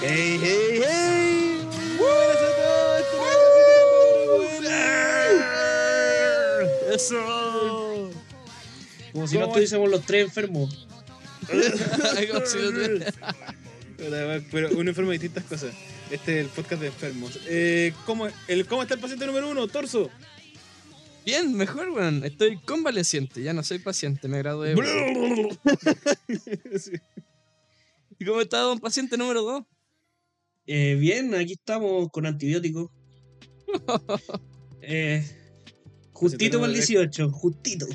¡Hey, hey, hey! ¡Buenas a todos! ¡Eso! Como si no estuviésemos los tres enfermos. Pero, pero un enfermo de distintas cosas. Este es el podcast de enfermos. Eh, ¿cómo, el, ¿Cómo está el paciente número uno? Torso. Bien, mejor, weón. Estoy convaleciente, ya no soy paciente, me gradué. Sí. ¿Y cómo está don paciente número 2? Eh, bien, aquí estamos con antibióticos. Eh, justito para el 18, justito.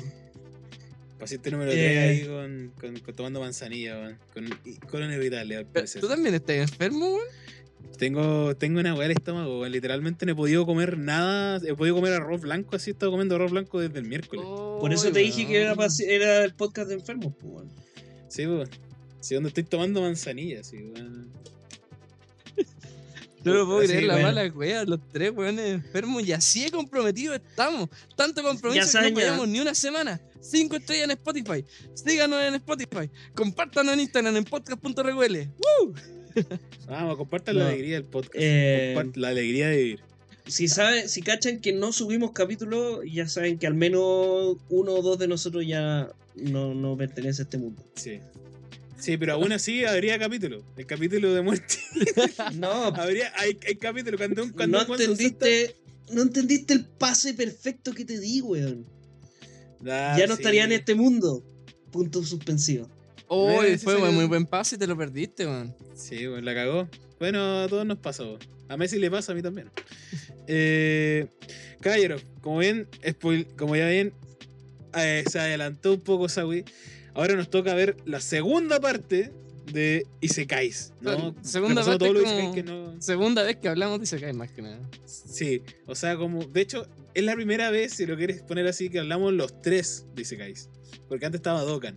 Paciente número Eh. 3 ahí con, con, con tomando manzanilla, weón. Con colon irritable. ¿Tú también estás enfermo, weón? Tengo, tengo una weá al estómago, weón. Literalmente no he podido comer nada. He podido comer arroz blanco, así he estado comiendo arroz blanco desde el miércoles. Por eso te dije que era, era el podcast de enfermos, pues, weón. Sí, weón. Sí, donde estoy tomando manzanilla, sí, weón. No lo puedo creer, la bueno. mala wea, los tres weones enfermos y así de comprometidos estamos. Tanto compromiso Ya que no ya. fallamos ni una semana. Cinco estrellas en Spotify. Síganos en Spotify. Compártanos en Instagram en podcast.reguele. Vamos, compartan No. la alegría del podcast. Eh, la alegría de vivir. Si saben, si cachan que no subimos capítulos, ya saben que al menos uno o dos de nosotros ya no, no pertenece a este mundo. Sí. Sí, pero aún así habría capítulo. El capítulo de muerte. No, habría, hay, hay capítulo cuando un cuando no entendiste, no entendiste el pase perfecto que te di, weón. Ah, ya no sí. estaría en este mundo. Punto suspensivo. Oh, Mira, fue muy buen pase y te lo perdiste, weón. Sí, bueno, la cagó. Bueno, a todos nos pasó. A Messi le pasa, a mí también. Eh, caballero, como bien, spoil- como ya bien eh, se adelantó un poco Sawi, ahora nos toca ver la segunda parte de Isekais, ¿no? Segunda parte todo lo es Isekais como- que no- Segunda vez que hablamos de Isekai más que nada. Sí, o sea, como. De hecho, es la primera vez, si lo quieres poner así, que hablamos los tres de Isekais. Porque antes estaba Dokkan.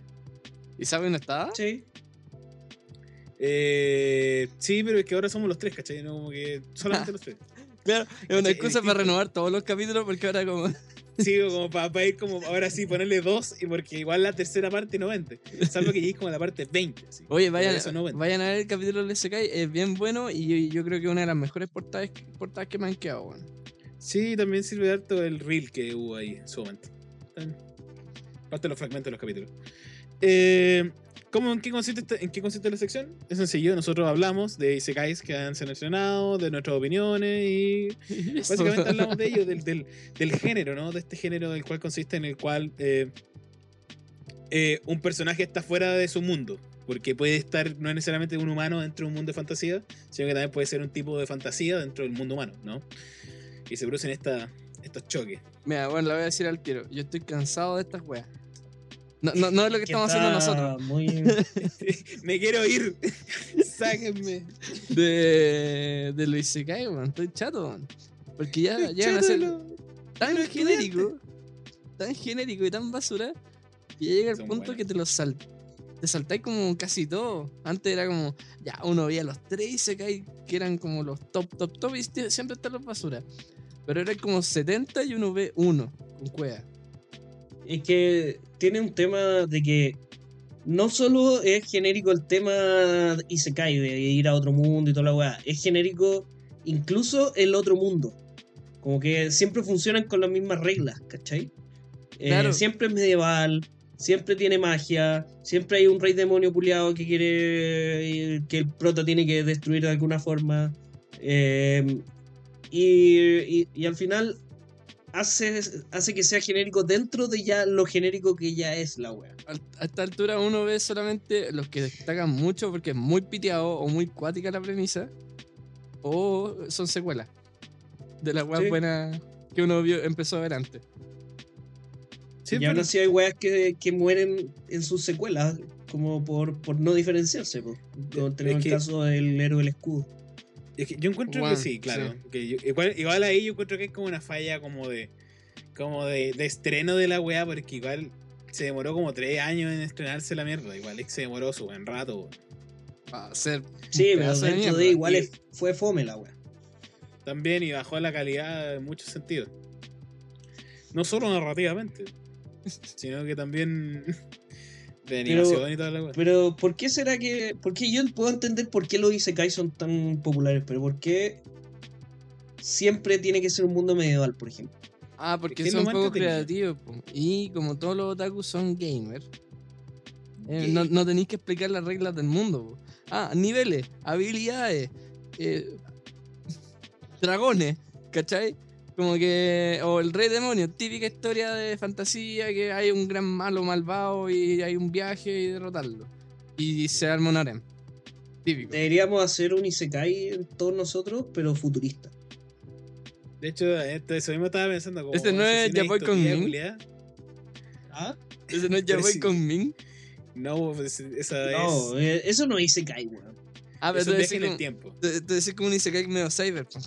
¿Y sabes no estaba? Sí. Eh, sí, pero es que ahora somos los tres, ¿cachai? No, como que solamente los tres. Claro, es una excusa para renovar todos los capítulos porque ahora como... Sí, como para, ir como ahora sí ponerle dos, y porque igual la tercera parte no vende. Salvo que llegues como a la parte 20. así. Oye, vayan, eso no vayan a ver el capítulo de Isekai, es bien bueno y yo, yo creo que es una de las mejores portadas, portadas que me han quedado, weón. Sí, también sirve harto el reel que hubo ahí en su momento. Parte de los fragmentos de los capítulos. Eh, ¿cómo, en, qué consiste esta- ¿En qué consiste la sección? Es sencillo, nosotros hablamos de Isekais que han seleccionado, de nuestras opiniones y básicamente hablamos de ello, del, del, del género, ¿no? De este género del cual consiste en el cual eh, eh, un personaje está fuera de su mundo. Porque puede estar, no es necesariamente un humano dentro de un mundo de fantasía, sino que también puede ser un tipo de fantasía dentro del mundo humano, ¿no? Y se producen esta, estos choques. Mira, bueno, la voy a decir al tiro. Yo estoy cansado de estas weas. No, no, no es lo que Que estamos haciendo nosotros. Muy... Me quiero ir. Sáquenme. De, de lo Isekai, weón. Estoy chato, weón. Porque ya llegan a ser tan genérico, tan genérico y tan basura, que ya llega el Son punto buenas. que te los sal te saltáis como casi todo. Antes era como, ya uno veía los tres Isekai que eran como los top, top, top, y siempre están los basura. Pero era como 70 y uno ve uno con cueva. Es que tiene un tema de que no solo es genérico el tema Isekai, de ir a otro mundo y toda la weá, es genérico incluso el otro mundo. Como que siempre funcionan con las mismas reglas, ¿cachai? Eh, Claro. siempre es medieval, siempre tiene magia, siempre hay un rey demonio puliado que quiere que el prota tiene que destruir de alguna forma. Eh, y, y- y al final hace, hace que sea genérico dentro de ya lo genérico que ya es la wea. A esta altura uno ve solamente los que destacan mucho porque es muy piteado o muy cuática la premisa. O son secuelas. De las weas Sí. buenas que uno vio, empezó a ver antes. Sí, y aún pero- así hay weas que, que mueren en sus secuelas, como por, por no diferenciarse. po. Como tenemos que- el caso del héroe del escudo. Es que yo encuentro que sí, claro. sí. Que yo- igual, igual ahí yo encuentro que es como una falla como de como de, de estreno de la weá, porque igual se demoró como tres años en estrenarse la mierda. Igual es que se demoró su buen rato. weón. Para ser Sí, pero de igual Y- es- fue fome la wea. También y bajó la calidad en muchos sentidos. No solo narrativamente, sino que también De animación y toda la. Pero, ¿por qué será que.? Porque yo puedo entender por qué los Isekai son tan populares, pero ¿por qué siempre tiene que ser un mundo medieval, por ejemplo? Ah, porque lo son entretenido. creativos. po. Y como todos los otakus son gamers, eh, no, no tenéis que explicar las reglas del mundo. po. Ah, niveles, habilidades, eh, dragones, ¿cachai? Como que. O el rey demonio, típica historia de fantasía que hay un gran malo malvado y hay un viaje y derrotarlo. Y se arma un harem. Típico. Deberíamos hacer un Isekai en todos nosotros, pero futurista. De hecho, esto, eso mismo estaba pensando. Como, Este no es una Yaoi con distopía Min. culiá. ¿Ah? Ese no es Yaoi sí. con Min. No, pues, esa No, es. eh, eso no es Isekai, weón. Ah, pero Es decís viaje en el tiempo. tú decís como un Isekai medio cyberpunk.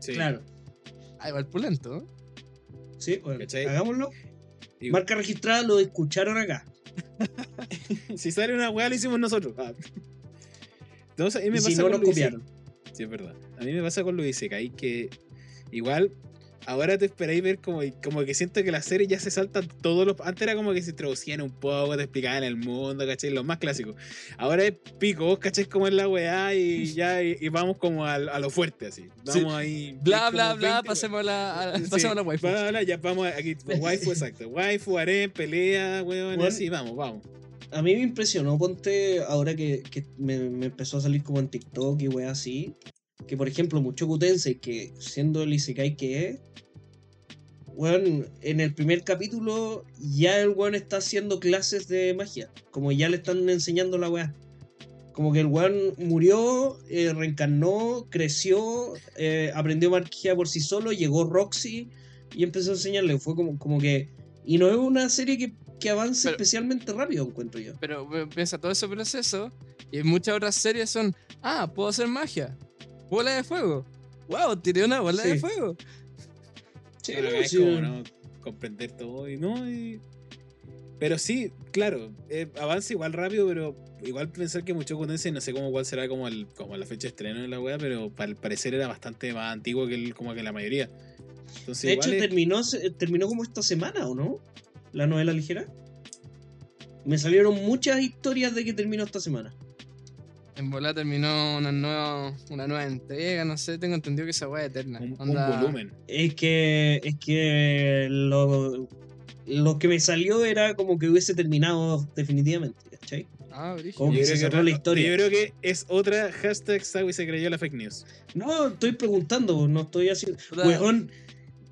Sí. Claro. Ah, igual pulento, ¿no? Sí, bueno, ¿Cachai? hagámoslo. Marca registrada, lo escucharon acá. Si sale una weá, lo hicimos nosotros. Ah. Entonces, a mí me Y pasa si no, con los copiaron. Sí, es verdad. A mí me pasa con los Isekai que igual ahora te esperáis ver como, como que siento que la serie ya se salta todos los. Antes era como que se introducían un poco, te explicaban el mundo, ¿cachai? Los más clásicos. Ahora es pico, vos cachai como es la weá y ya y, y vamos como al- a, lo fuerte así. Vamos ahí. Bla, bla, bla, 20 pasemos a la, a- Sí, pasemos a la waifu. bla, bla, ya vamos aquí. Waifu, exacto. Waifu, harem, pelea, weón, Bueno. así, vamos, vamos. A mí me impresionó, ponte, ahora que, que me, me empezó a salir como en TikTok y weá así, que por ejemplo, Muchoku Tensei, que siendo el Isekai que es, weón, en el primer capítulo ya el weón está haciendo clases de magia, como ya le están enseñando la weá. Como que el weón murió, eh, reencarnó, creció, eh, aprendió magia por sí solo, llegó Roxy y empezó a enseñarle. Fue como, como que... Y no es una serie que, que avance Pero- especialmente rápido, encuentro yo. Pero piensa, todo ese proceso y muchas otras series son, ah, puedo hacer magia. Bola de fuego. Wow, tiré una bola de fuego. Sí, no, acá es sí, como no comprender todo y no. y- Pero sí, claro, eh, avanza igual rápido, pero igual pensar que mucho Tensei, no sé cómo cuál será como, el, como la fecha de estreno de la wea, pero para parecer era bastante más antiguo que el, como que la mayoría. Entonces, De hecho, es- terminó, terminó como esta semana, ¿o no? La novela ligera. Me salieron muchas historias de que terminó esta semana. En bola terminó una nueva, una nueva entrega, no sé, tengo entendido que esa weá es eterna. un, un volumen. Es que. Es que. Lo, lo que me salió era como que hubiese terminado definitivamente, ¿cachai? Ah. Como que se que cerró la historia. Yo creo que es otra hashtag Sawi se creyó la fake news. No, estoy preguntando, no estoy haciendo. Weón,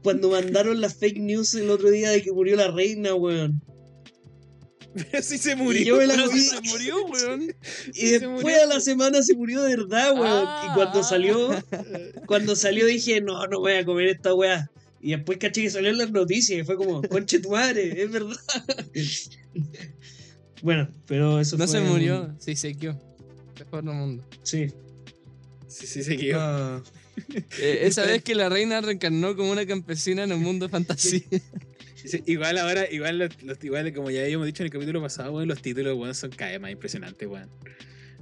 cuando mandaron las fake news el otro día de que murió la reina, weón. Pero sí se Y murió. yo me la si se murió, weón. Y se después murió. a la semana se murió de verdad, weón. Ah. y cuando salió, cuando salió dije, no, no voy a comer esta weá. Y después caché que salió en las noticias y fue como, conche tu madre, es verdad. bueno, pero eso No fue se un- murió, sí, se quedó. Mejor del mundo. Sí. Sí, sí, se quedó. Ah, Eh, esa vez que la reina reencarnó como una campesina en un mundo de fantasía. Sí, igual ahora, igual, los, los- igual como ya habíamos dicho en el capítulo pasado, weón, los títulos weón, son cada vez más impresionantes, weón.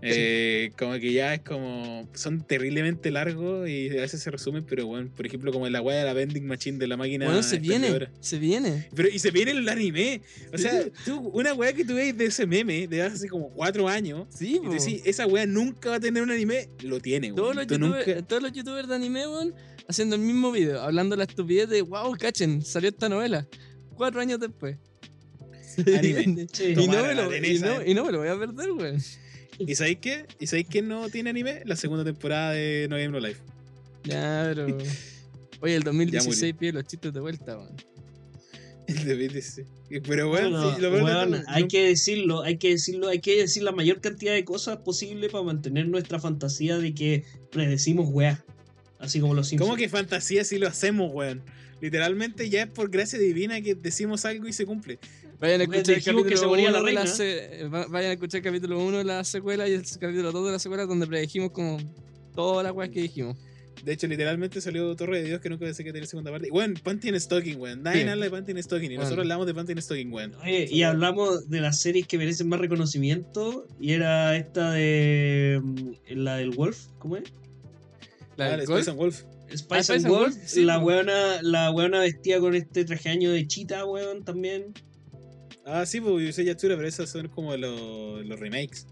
Eh, Como que ya es como. Son terriblemente largos y a veces se resumen, pero bueno, por ejemplo, como la weá de la vending machine de la máquina. Bueno, se viene, se viene. Pero, y se viene el anime. O sea, tú, una weá que tú veis de ese meme de hace como cuatro años. Sí, Y tú decís, esa weá nunca va a tener un anime, lo tiene, todos, los nunca- todos los youtubers de anime, weón, haciendo el mismo video, hablando la estupidez de, wow, cachen, salió esta novela. Cuatro años después. Anime. sí. Y no, me lo, y, Teresa, no, y no me lo voy a perder, weón. ¿Y sabéis qué? ¿Y sabéis quién no tiene anime? La segunda temporada de No Game No Life. Ya, pero. Oye, el Ya 2016 pide los chistes de vuelta, weón. El de BTC. Pero bueno, Bueno, sí, lo peor de weón, todo, hay no- que decirlo, hay que decirlo, hay que decir la mayor cantidad de cosas posible para mantener nuestra fantasía de que predecimos weá. Así como los Simpsons. ¿Cómo que fantasía si lo hacemos, weón? Literalmente ya es por gracia divina que decimos algo y se cumple. Vayan a escuchar el capítulo se moría 1 la de la reina. se- va- Vayan a escuchar el capítulo 1 de la secuela y el capítulo 2 de la secuela donde predijimos como todas las weas que dijimos. De hecho, literalmente salió Torre de Dios que nunca pensé que tenía segunda parte. Weón, Panty en Stocking, weón. Nadie Sí. habla de Panty en Stocking. Y Bueno. nosotros hablamos de Panty en Stocking, weón. Oye, y hablamos de las series que merecen más reconocimiento. Y era esta de. mm, La del Wolf, ¿cómo es? La Ah, del la. Spice and Wolf. Spice and Spice and Wolf. Wolf, sí, la weona, la weona vestida con este traje año de chita, weón, también. Ah, sí, pues Yusei Yatsura, pero esos son como los, los remakes.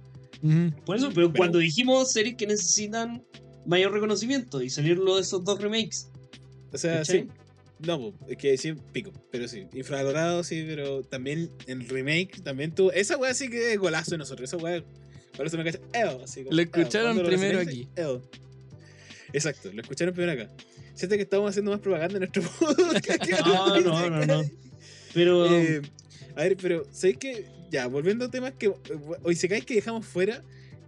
Por eso, pero, Pero- cuando dijimos series que necesitan mayor reconocimiento y salieron los de esos dos remakes. O sea, ¿cachai? sí. No, es que sí, pico, pero sí. Infravalorado, sí, pero también en remake también tuvo. Esa weá sí que es golazo de nosotros. Esa weá. Por eso me cacha. Eo, así como, Lo escucharon primero aquí. eo. Exacto, lo escucharon primero acá. Siente que estamos haciendo más propaganda en nuestro podcast. No, no, no, no. Pero Eh, a ver, pero ¿sabéis que Ya, volviendo a temas que hoy se cae que dejamos fuera,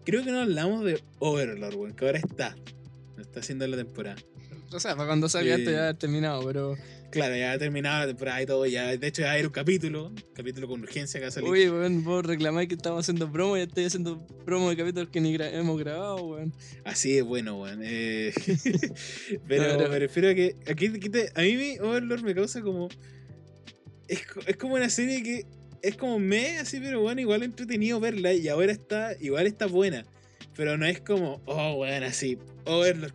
creo que no hablamos de Overlord, weón, que ahora está. Está haciendo la temporada. O sea, para cuando salga Eh, esto ya haber terminado, pero. Claro, ya ha terminado la temporada y todo, ya, de hecho ya era un capítulo, capítulo con urgencia que ha salido. Oye, weón, vos reclamáis que estamos haciendo promo y estoy haciendo promo de capítulos que ni gra- hemos grabado, weón. Así es bueno, weón. eh, pero Pero- me refiero a que aquí, aquí te- a mí Overlord me causa como. Es, es como una serie que es como me, así, pero bueno, igual entretenido verla y ahora está, igual está buena. Pero no es como, oh, weón, así, Overlord.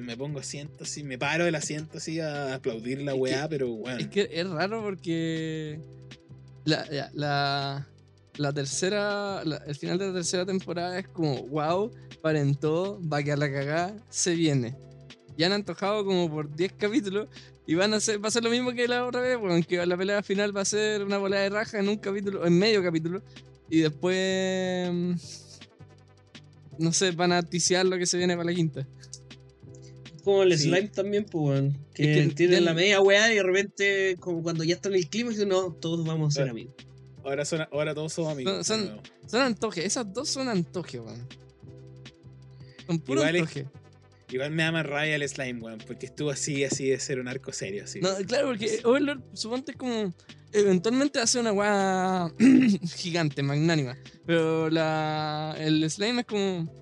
Me pongo asiento así, me paro del asiento así a aplaudir la Es que- weá, pero weón. Es que es raro porque. La, la, la tercera. el final de la tercera temporada es como, wow, paren todo, va a quedar la cagada, se viene. Ya han antojado como por 10 capítulos y van a hacer, va a ser lo mismo que la otra vez, weón, que la pelea final va a ser una bola de raja en un capítulo, en medio capítulo, y después. mm, No sé, van a ticiar lo que se viene para la quinta. Como el Sí. slime también, pues, weón. Que, Es que tienen den- la media weá y de repente, como cuando ya está en el clima, dicen, no, todos vamos a ser amigos. Ahora, son, ahora todos somos amigos. No, son-. Son antojes, esas dos son antojes, weón. Son puro Igual es- antojes. Igual me da más rabia el slime, weón, porque estuvo así, así de ser un arco serio, así. No, claro, porque Overlord, suponte es como. Eventualmente hace una weá gigante, magnánima. Pero la, el slime es como.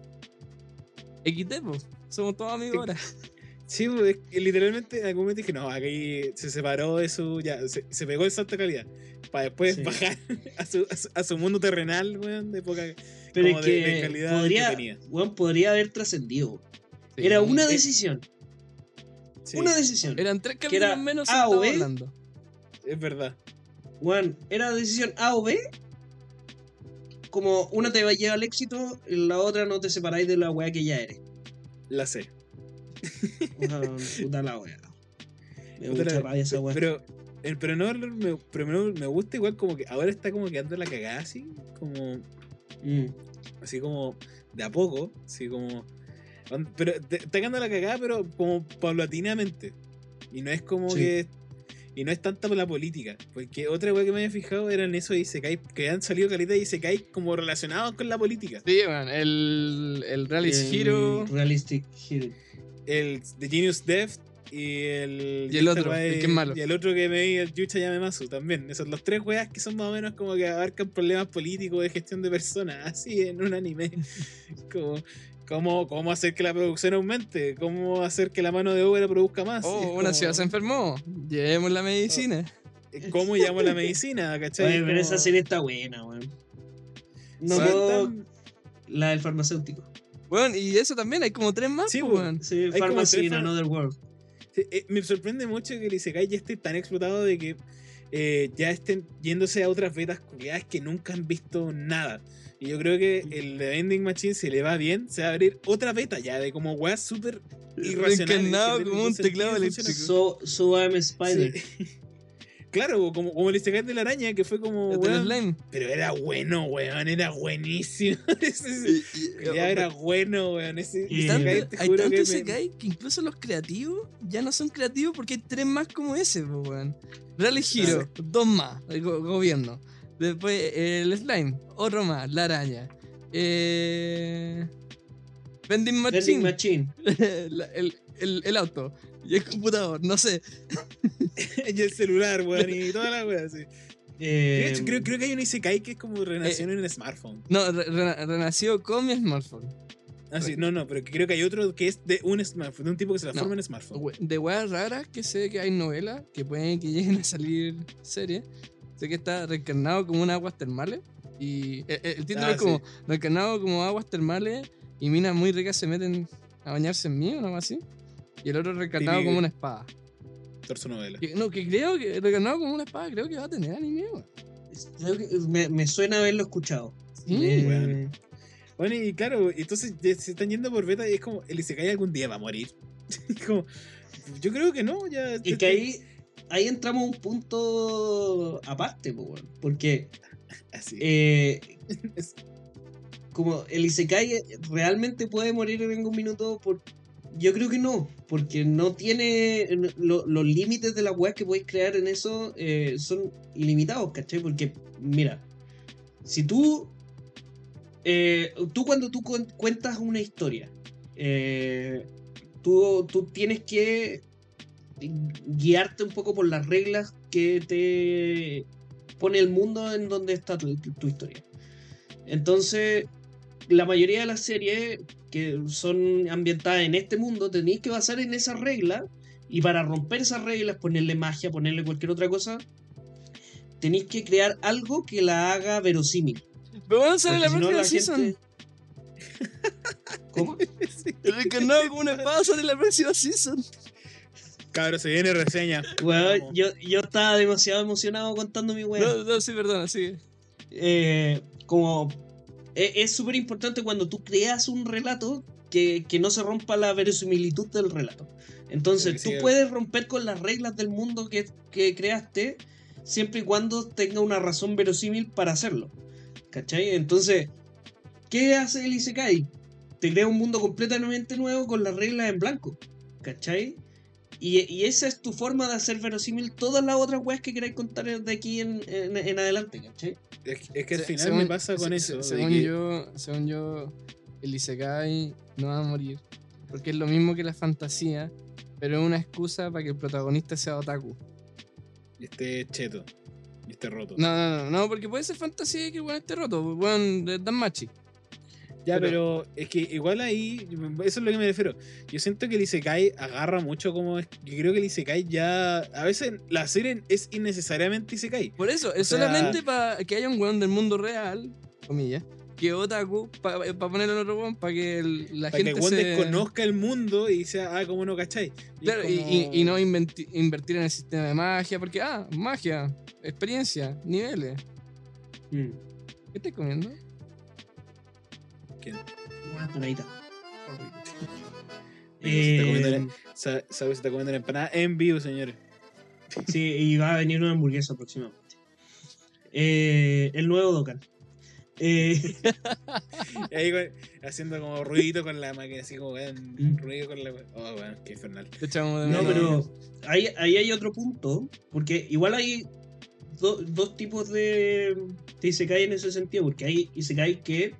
XD, po. Somos todos amigos ahora. Sí, es que literalmente en algún momento dije, no, aquí se separó de su. Ya, se, se pegó el salto de calidad. Para después Sí. bajar a su, a, su, a su mundo terrenal, weón, de poca. Pero como es que de calidad podría, entretenida. weón, podría haber trascendido. Sí. Era una decisión. Sí, Una decisión. Eran tres que capítulos era menos A o B. hablando. es verdad. Weón, era decisión A o B. Como una te va a llevar al éxito, y la otra no te separáis de la weá que ya eres. La sé. Puta la weá. Me Puta gusta la- rabia esa weá. Pero, el, pero no, me, pero me, me gusta igual como que ahora está como quedando la cagada así, como. Mm. así como de a poco, así como. Pero te- está quedando la cagada, pero como paulatinamente. Y no es como Sí. que. Y no es tanta por la política. Porque otra weá que me había fijado eran esos Isekai que han salido calitas de Isekai como relacionados con la política. Sí, weón. El, el El Hero. Realistic Hero. El The Genius Death y el. Y el otro, el que es malo. Y el otro que me vi, el Yucha Yamemasu también. Esos los tres weas que son más o menos como que abarcan problemas políticos de gestión de personas. Así en un anime. como. Cómo, cómo hacer que la producción aumente, cómo hacer que la mano de obra produzca más. Oh, una como, ciudad se enfermó. Llevemos la medicina. ¿Cómo llamo la medicina? ¿Cachai? Oye, pero Como- esa serie está buena, weón. No puedo- tan- La del farmacéutico. Weón, y eso también, hay como tres más, Sí, po, weón. weón. Sí, como Pharmacy tres in Another World. Sí, eh, me sorprende mucho que el Isekai ya esté tan explotado de que eh, ya estén yéndose a otras betas culiadas que nunca han visto nada. Y yo creo que el de Vending Machine, si le va bien, se va a abrir otra beta ya de como weas súper irracionales. Reencarnado que como un teclado eléctrico. So, so I'm a Spider. Sí. claro, como, como el Isekai de la araña, que fue como. Weón, slime. pero era bueno, weón, era buenísimo. Ese- Y- y- ya era bueno, weón. Ese Y Isekai, te hay juro tanto que me- Isekai que incluso los creativos ya no son creativos porque hay tres más como ese, weón. Rally Hero, dos más, el go- gobierno. Después el slime, otro más, la araña. Eh, vending machine, Vending Machine. la- el, el- el auto y el computador, no sé. y el celular, weón, y toda la wea, sí. De Eh, hecho, creo, creo que hay un Isekai que es como renación en el smartphone. No, re- re- renació con mi smartphone. Ah, sí, no, no, pero creo que hay otro que es de un smartphone, de un tipo que se No. transforma en smartphone. De weas raras que sé que hay novelas que pueden que lleguen a salir series. Sé que está reencarnado como unas aguas termales. Y el, el título Ah, es como reencarnado como aguas termales y minas muy ricas se meten a bañarse en mí o algo así. Y el otro reencarnado Típico. como una espada. Torso novela. Que- no, que creo que reencarnado como una espada creo que va a tener anime. weón. Creo que me, me suena haberlo escuchado. Sí, Eh. Bueno, y claro, entonces se están yendo por beta y es como, el Isekai algún día va a morir. como, yo creo que no, ya. Y que ahí, ahí entramos a un punto aparte, weón, porque Así. eh, Es- como el Isekai realmente puede morir en algún minuto, por... yo creo que no, porque no tiene lo- los límites de la web que podéis crear en eso eh, son ilimitados, ¿cachai? Porque, mira, si tú, eh, tú cuando tú cuen- cuentas una historia, eh, tú, tú tienes que guiarte un poco por las reglas que te pone el mundo en donde está tu historia. Entonces, la mayoría de las series que son ambientadas en este mundo tenéis que basar en esas reglas y para romper esas reglas, ponerle magia, ponerle cualquier otra cosa, tenéis que crear algo que la haga verosímil. Pero bueno, sale Porque la si no, próxima la season. gente- ¿Cómo? El encarnado con una espada sale la próxima season. Cabros, se viene reseña. Weón, Vamos. yo, yo estaba demasiado emocionado contando mi weá. No, no, sí, perdona, sigue. eh, como es súper importante cuando tú creas un relato que, que no se rompa la verosimilitud del relato. Entonces, tú puedes romper con las reglas del mundo que, que creaste siempre y cuando tenga una razón verosímil para hacerlo. ¿Cachai? Entonces, ¿qué hace el Isekai? Te crea un mundo completamente nuevo con las reglas en blanco. ¿Cachai? Y, y esa es tu forma de hacer verosímil todas las otras weas que queráis contar de aquí en, en- en adelante, ¿cachai? Es, es que al Se- final según- me pasa con se- eso. se- según, que- yo, según yo, el Isekai no va a morir. Porque es lo mismo que la fantasía, pero es una excusa para que el protagonista sea otaku. y esté cheto. Y esté roto. No, no, no, no, porque puede ser fantasía y que el esté roto. Weón, eh, dan machi. Ya, Pero- pero, es que igual ahí, eso es lo que me refiero. Yo siento que el Isekai agarra mucho como. es- Yo creo que el Isekai ya. A veces la serie es innecesariamente Isekai. Por eso, es sea- solamente para que haya un weón del mundo real, comillas, que otaku, para ponerlo en otro weón, para que el- la Para que gente el weón se... desconozca el mundo y sea, ah, como no cachai. Y Claro, y, como- y- y no invertir en el sistema de magia, porque, ah, magia, experiencia, niveles. Mm. ¿Qué estás comiendo? ¿Quién? Una tonadita. Se está comiendo Eh, Sabe, se está comiendo la empanada en vivo, señores. sí, y va a venir una hamburguesa próximamente. Eh, el nuevo Dokkan. Eh, ahí con- haciendo como ruidito con la máquina, así como Mm. ruido con la. Oh, bueno, qué infernal. No, pero ahí, ahí hay otro punto, porque igual hay do- dos tipos de, de Isekai en ese sentido, porque hay Isekai que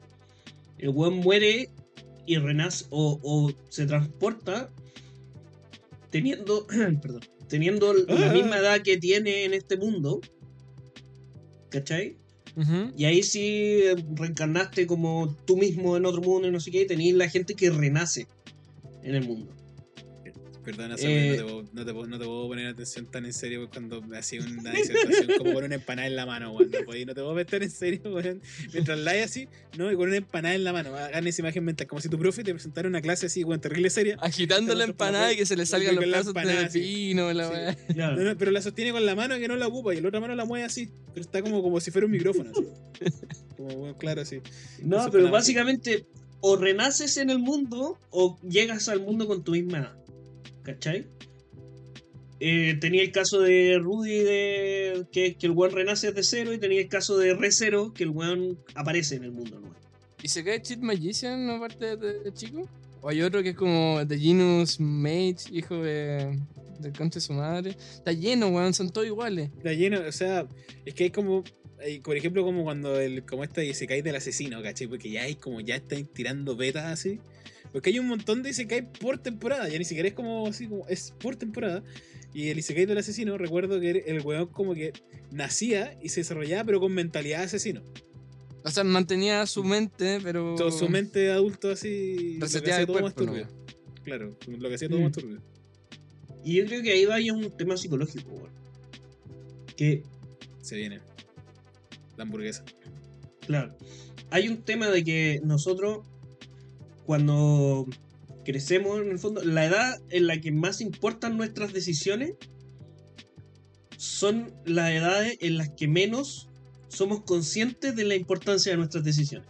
el weón muere y renace o, o se transporta teniendo, perdón, teniendo la Ah. misma edad que tiene en este mundo. ¿Cachai? Y ahí sí reencarnaste como tú mismo en otro mundo y no sé qué, y tenéis la gente que renace en el mundo. Perdona, Eh, no, te puedo, no, te puedo, no te puedo poner atención tan en serio cuando me hacía una disertación como con una empanada en la mano, weón. No, te puedo meter en serio, weón. Mientras la así, no, y con una empanada en la mano. Hagan esa imagen mental, como si tu profe te presentara una clase así, weón, terrible seria. Agitando la empanada y que se le salgan los la pedazos de empanada, sí. pino, la Sí. No, no, pero la sostiene con la mano que no la ocupa y la otra mano la mueve así. Pero está como, como si fuera un micrófono, así. Como, weón, claro, así. No, Eso pero básicamente o renaces en el mundo o llegas al mundo con tu misma edad. ¿Cachai? Eh, tenía el caso de Rudy de que, que el weón renace desde cero y tenía el caso de Re Zero que el weón aparece en el mundo nuevo. ¿Y se cae Cheat Magician aparte de, de chico? ¿O hay otro que es como The Genus Mage, hijo de, del concha de su madre? Está lleno, weón, son todos iguales. Está lleno, o sea, es que hay como. hay, por ejemplo, como cuando el, como esta Isekai del asesino, ¿cachai? Porque ya hay como ya están tirando betas así. Porque hay un montón de Isekai por temporada, ya ni siquiera es como así como es por temporada. Y el Isekai del asesino, recuerdo que el weón como que nacía y se desarrollaba, pero con mentalidad de asesino. O sea, mantenía su mente, pero. Todo su mente de adulto así. lo que Reseteaba todo más turbio. ¿no? Claro, lo que hacía todo Mm. más turbio. Y yo creo que ahí va ya un tema psicológico, weón. Que, Se viene. La hamburguesa. claro, hay un tema de que nosotros, cuando crecemos, en el fondo, la edad en la que más importan nuestras decisiones son las edades en las que menos somos conscientes de la importancia de nuestras decisiones.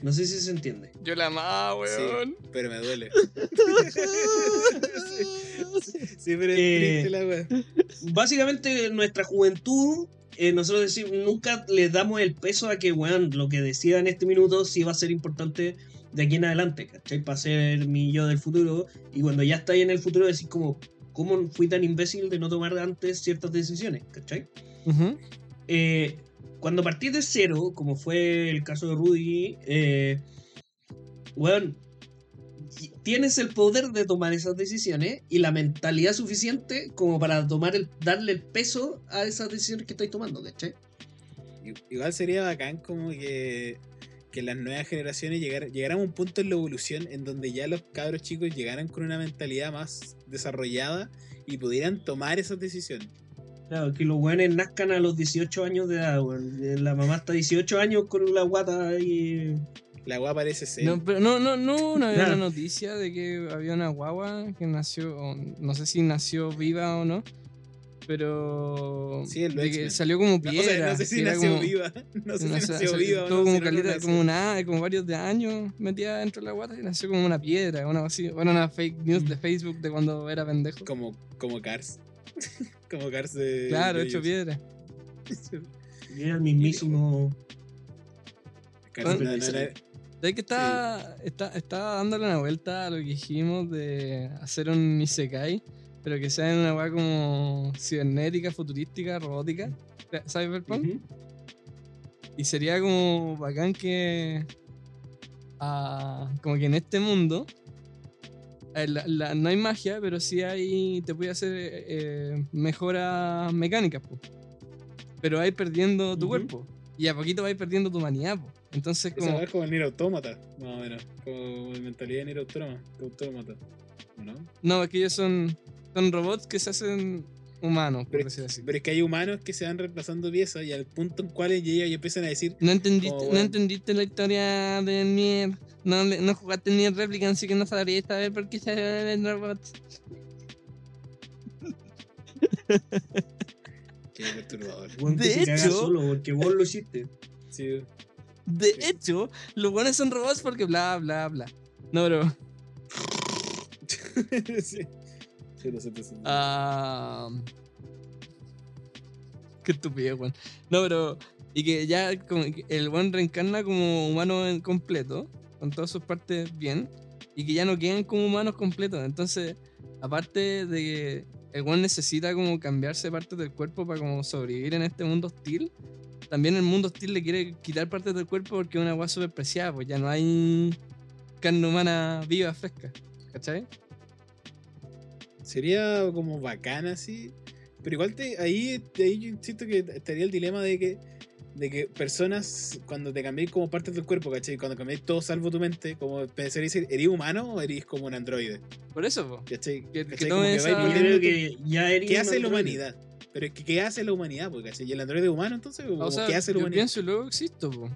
No sé si se entiende. Yo la amaba, weón. Sí, pero me duele. sí, pero es Eh, triste la wea. Básicamente, en nuestra juventud, eh, nosotros decimos, nunca le damos el peso a que, weón, lo que decida en este minuto sí va a ser importante de aquí en adelante, ¿cachai? Para ser mi yo del futuro. Y cuando ya estáis en el futuro, decís como, ¿cómo fui tan imbécil de no tomar antes ciertas decisiones, ¿cachai? Eh, cuando partís de cero, como fue el caso de Rudy, eh, weón, y- tienes el poder de tomar esas decisiones y la mentalidad suficiente como para tomar el, darle el peso a esas decisiones que estáis tomando, ¿cachai? Igual sería bacán como que, que las nuevas generaciones llegar, llegaran a un punto en la evolución en donde ya los cabros chicos llegaran con una mentalidad más desarrollada y pudieran tomar esas decisiones. Claro, que los weones nazcan a los 18 años de edad, weón. Eh, La mamá está 18 años con la guata y... La weá parece ser. No, pero no, no, no, no había una noticia de que había una guagua que nació, no sé si nació viva o no, pero Sí, el de que salió como No, o piedra. sea, no sé si nació como- viva. No sé no si nació viva o Tuvo no, como, si no como, una, como varios de años metida dentro de la guata y nació como una piedra, una así. Bueno, una fake news de Facebook de cuando era pendejo. Como, como Cars. como Cars de. Claro, de hecho ellos. piedra. y era el mismísimo... Cars, Bueno, no, no, no, ¿Sabes que está, está, está dándole una vuelta a lo que dijimos de hacer un Isekai, pero que sea en una weá como cibernética, futurística, robótica? Cyberpunk. Ujú. Y sería como bacán que. ah, como que en este mundo. eh, la- la- no hay magia, pero sí hay. Te puede hacer eh, mejoras mecánicas, po. Pero vais perdiendo tu cuerpo. Y a poquito vais perdiendo tu humanidad, po. Entonces, Esa como. es como Nier Automata, más o menos. Como mentalidad de Nier Automata. Automata. ¿o ¿No? No, es que ellos son, son robots que se hacen humanos, por Pero, decir así. pero es que hay humanos que se van reemplazando piezas y al punto en cual ellos empiezan a decir. No entendiste, Como, no entendiste la historia de Nier. No, no jugaste Nier Replicant, así que no sabrías saber por qué se ven robots. Qué perturbador. De se caga hecho- solo porque vos lo hiciste. Sí. De Sí. hecho, los buenos son robots porque bla, bla, bla. No, bro. sí. Sí. Ah, qué estúpido, weón. No, pero. Y que ya el buen reencarna como humano completo, con todas sus partes bien, y que ya no quedan como humanos completos. Entonces, aparte de que el buen necesita como cambiarse partes del cuerpo para como sobrevivir en este mundo hostil, también el mundo hostil le quiere quitar partes del cuerpo porque es una agua súper preciada, pues ya no hay carne humana viva, fresca. ¿Cachai? Sería como bacana así. Pero igual te, ahí, ahí yo insisto que estaría el dilema de que, de que personas, cuando te cambiéis como partes del cuerpo, ¿cachai? Cuando cambiéis todo salvo tu mente, como pensar y decir, ¿eres humano o eres como un androide? Por eso, po. ¿Cachai? Que- que ¿Cachai? tome Como que esa- vais Yo creo que ya eres ¿Qué hace la humanidad? Pero es que ¿qué hace la humanidad? Pues, ¿cachai? ¿Y el androide humano entonces? ¿O O sea, ¿Qué hace la yo humanidad? pienso y luego existo, po.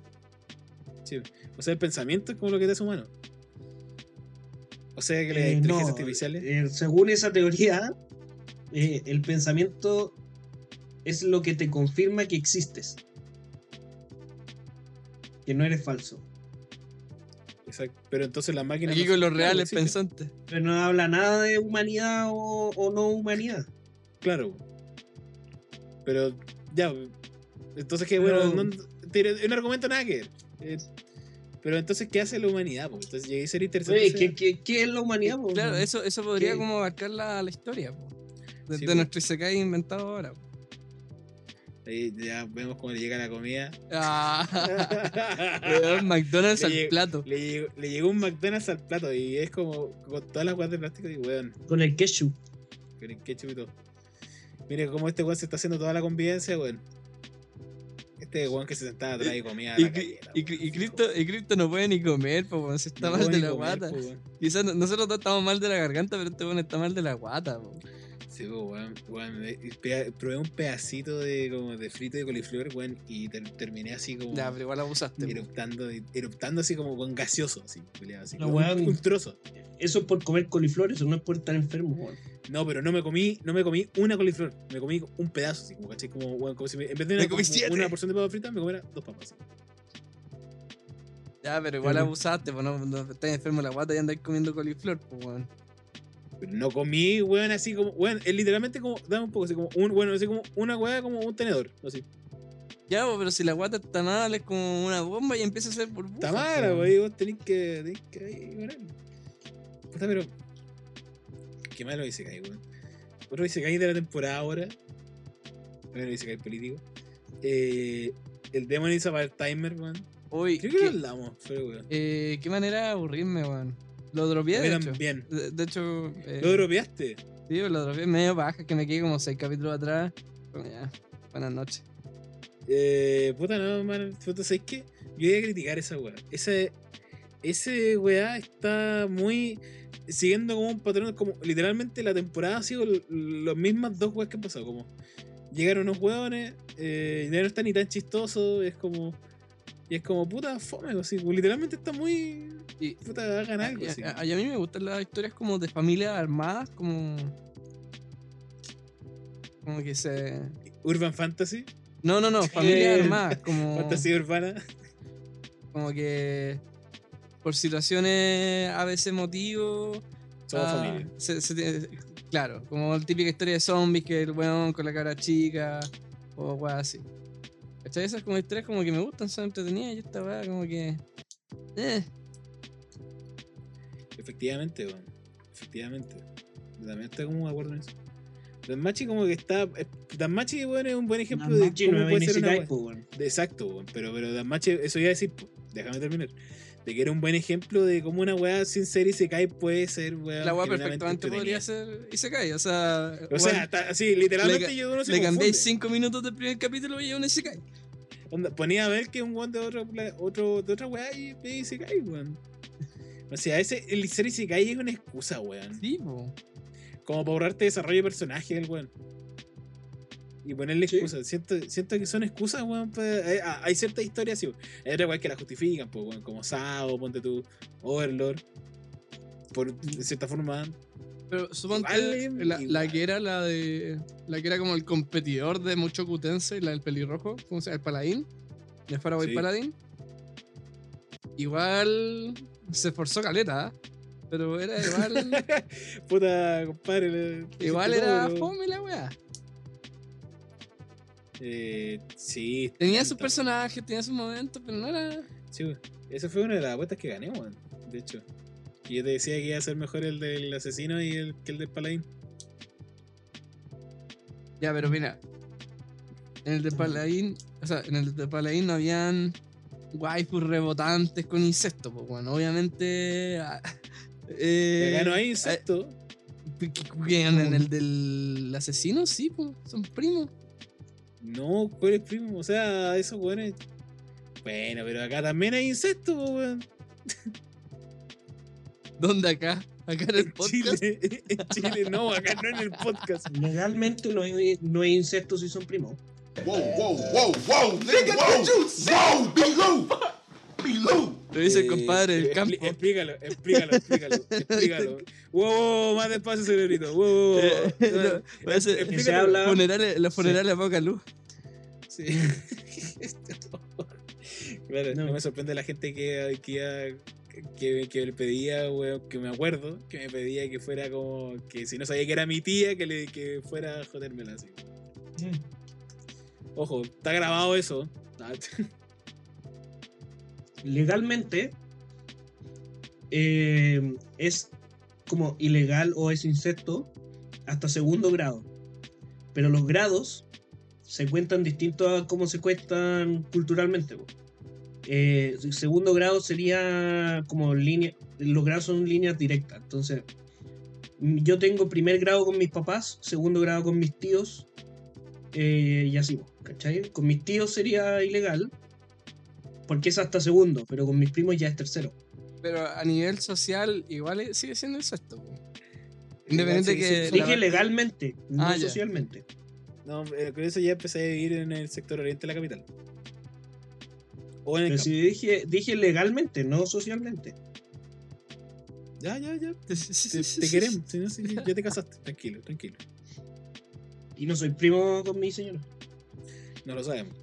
Sí. O sea, el pensamiento es como lo que te hace humano. O sea, que las Eh, inteligencias no, artificiales. eh, según esa teoría, eh, el pensamiento es lo que te confirma que existes. Que no eres falso. Exacto. Pero entonces las máquinas. Aquí no- con los reales pensantes. Pero no habla nada de humanidad o, o no humanidad. Claro. Pero ya. Entonces, que bueno, no, tiene un argumento nada que ver. Eh, pero entonces, ¿qué hace la humanidad? po? Entonces, llegué a ser interesante. ¿qué, qué, qué es la humanidad? po? Claro, eso, eso podría ¿Qué? como abarcar la, la historia, po. De, Sí, de po. nuestro Isekai inventado ahora. po. Ahí ya vemos cómo le llega la comida. Ah, McDonald's Le al lleg- plato. le, llegó, le llegó un McDonald's al plato y es como con todas las guas de plástico y weón, Con el ketchup. con el ketchup y todo. Mire cómo este weón se está haciendo toda la convivencia, weón. Este weón que se sentaba atrás y comía Y, la galleta, y. Cri- y Cristo, y Cristo no puede ni comer, po, weón, si está No mal de la comer, guata. Quizás no- nosotros todos estamos mal de la garganta, pero este weón está mal de la guata, po. Sí, pues, weón, weón, eh, probé un pedacito de, como de frito de coliflor, weón, y ter- terminé así como Ya, pero igual abusaste. eruptando, eruptando así como con gaseoso, así, así, No, como weón. un trozo. Eso es por comer coliflor, eso no es por estar enfermo, weón. No, pero no me comí, no me comí una coliflor, me comí un pedazo, así como, ¿cachai? Como, weón, como si me- en vez de Me una, como porción de papas fritas, me comiera dos papas. Ya, pero igual Pero- abusaste, pues no, no estás enfermo la guata y andas comiendo coliflor, pues weón. Pero no comí, weón, así como, weón, es literalmente como, dame un poco, así como, un, bueno, así como una weá como un tenedor, así. Ya, pero si la guata está mal, es como una bomba y empieza a hacer burbujas. Está mala, wey, vos tenés que, tenés que weón. Puta, pero, qué malo dice Kai, weón. Otro dice Kai de la temporada ahora, bueno, dice Kai político. Eh, el Demon is about timer, weón. Uy, Creo que lo ¿qué, hablamos, pero weón. eh, qué manera de aburrirme, weón. Lo dropeé, de hecho. De, de hecho, eh, ¿Lo dropeaste? sí, lo dropeé medio baja, que me quedé como seis capítulos atrás. Bueno, ya, buenas noches. Eh, puta, no, man. Puta, ¿sabes qué? Yo iba a criticar esa weá. Ese, ese weá está muy. Siguiendo como un patrón, como literalmente la temporada ha sido las mismas dos weas que han pasado. Como llegaron unos weones, eh, ya no está ni tan chistoso, es como. Y es como, puta, fome, así. como, Literalmente está muy. Y, Puta, hagan algo, y a, así. a- y a mí me gustan las historias como de familias armadas, como. Como que se. Urban Fantasy, No, no, no, familias armadas, como. Fantasía Urbana. Como que. Por situaciones a veces motivos. Somos ah, familia. se- se tiene- claro, como la típica historia de zombies que el weón con la cara chica. O weá así. ¿Cachai? Esas como historias como que me gustan, son entretenidas y esta weá como que. Eh. Efectivamente, weón. Efectivamente. También estoy como de acuerdo en eso. Danmachi como que está. eh, Danmachi, weón, es un buen ejemplo de Danmachi cómo no es puede ser una Isekai, wea. po, weón. De- Exacto, weón. Pero, pero Danmachi, eso iba a decir, po, déjame terminar. De que era un buen ejemplo de cómo una weá sin ser Isekai puede ser, weón. La weá perfectamente podría ser Isekai, o sea. O sea, está- sí, literalmente le- yo uno se le confunde. 5 minutos del primer capítulo y es un Isekai. Onda, ponía a ver que un weón de, otro, otro, de otra weá y ve Isekai, weón. O sea, ese, el ser Isekai es una excusa, weón. Sí, po. Como para ahorrarte desarrollo de personaje del weón. Y ponerle Sí. excusas. Siento, siento que son excusas, weón. pa- eh, ah, hay ciertas historias, sí. Hay otras que las justifican, pues, weón. Como Sao, ponte tú, Overlord. Por de cierta forma. Pero suponte Igual la, que era la de. La que era como el competidor de mucho Kutense, la del pelirrojo, ¿cómo se llama? El paladín. De Faraway Sí. Paladín. Igual se esforzó caleta, ¿ah? Pero era igual. Puta, compadre. igual era todo, fome la weá. Eh, sí. Tenía sus tanto. personajes, tenía sus momentos, pero no era. Sí. Esa fue una de las apuestas que gané, weón. De hecho. Y yo te decía que iba a ser mejor el del asesino y el que el del paladín. Ya, pero mira. En el de Paladín, o sea, en el de Paladín no habían waifus rebotantes con insectos, pues bueno, obviamente. ah, eh, Acá no hay insecto. eh, En el del asesino, sí, pues, son primos. No, ¿cuál es primo? O sea, esos weones. Bueno, pero acá también hay insectos, weón. ¿Dónde acá? Acá en el En podcast. Chile. En Chile, no, acá no en el podcast. Legalmente no hay, no hay insectos si son primos. Nigga, whoa, whoa, Bilou, Bilou. Lo dice el Eh, compadre del campo. Explícalo, explícalo, explícalo. explícalo. Wow, wow, más despacio, cerebrito. Wow, wow, wow. Eh, habla- Funerales- los funerales a poca luz. Sí. claro, no. No. me sorprende la gente que, que, que, que le pedía, weón, que me acuerdo, que me pedía que fuera como, que si no sabía que era mi tía, que, le, que fuera a jodérmela así. Ojo, está grabado eso. Legalmente eh, es como ilegal o es insecto hasta segundo grado. Pero los grados se cuentan distintos a cómo se cuentan culturalmente. Eh, segundo grado sería como línea, los grados son líneas directas. Entonces, yo tengo primer grado con mis papás, segundo grado con mis tíos, eh, y así, ¿cachai? Con mis tíos sería ilegal, porque es hasta segundo, pero con mis primos ya es tercero. Pero a nivel social, igual sigue siendo incesto. po. Independiente sí, sí, que. Dije legalmente, no Ah, ya. socialmente. No, eh, con eso ya empecé a vivir en el sector oriente de la capital. O en el Pero si dije, dije legalmente, no socialmente. Ya, ya, ya. Te, queremos. Si no, si ya te casaste. Tranquilo, tranquilo. Y no soy primo con mi señora. No lo sabemos.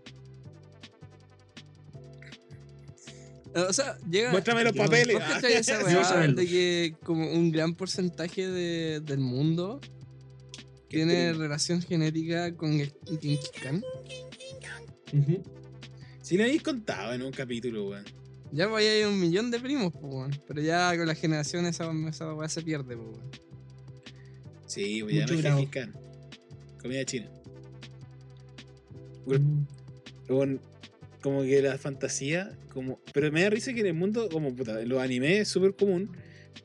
O sea, llega. Muéstrame los papeles. ¿Vos Ah. cachai esa weá de que como un gran porcentaje de- del mundo tiene triste. relación genética con el Genghis Khan? Si lo habéis contado en un capítulo, weón. Ya pues ahí hay un millón de primos, pues, weón. Pero ya con la generación esa, esa weá se pierde, pues, weón. Sí, voy a Mucho llamar grado. Gengis Khan. Comida china. Weón, weón, como que la fantasía, como. Pero me da risa que en el mundo, como puta, los animes es súper común.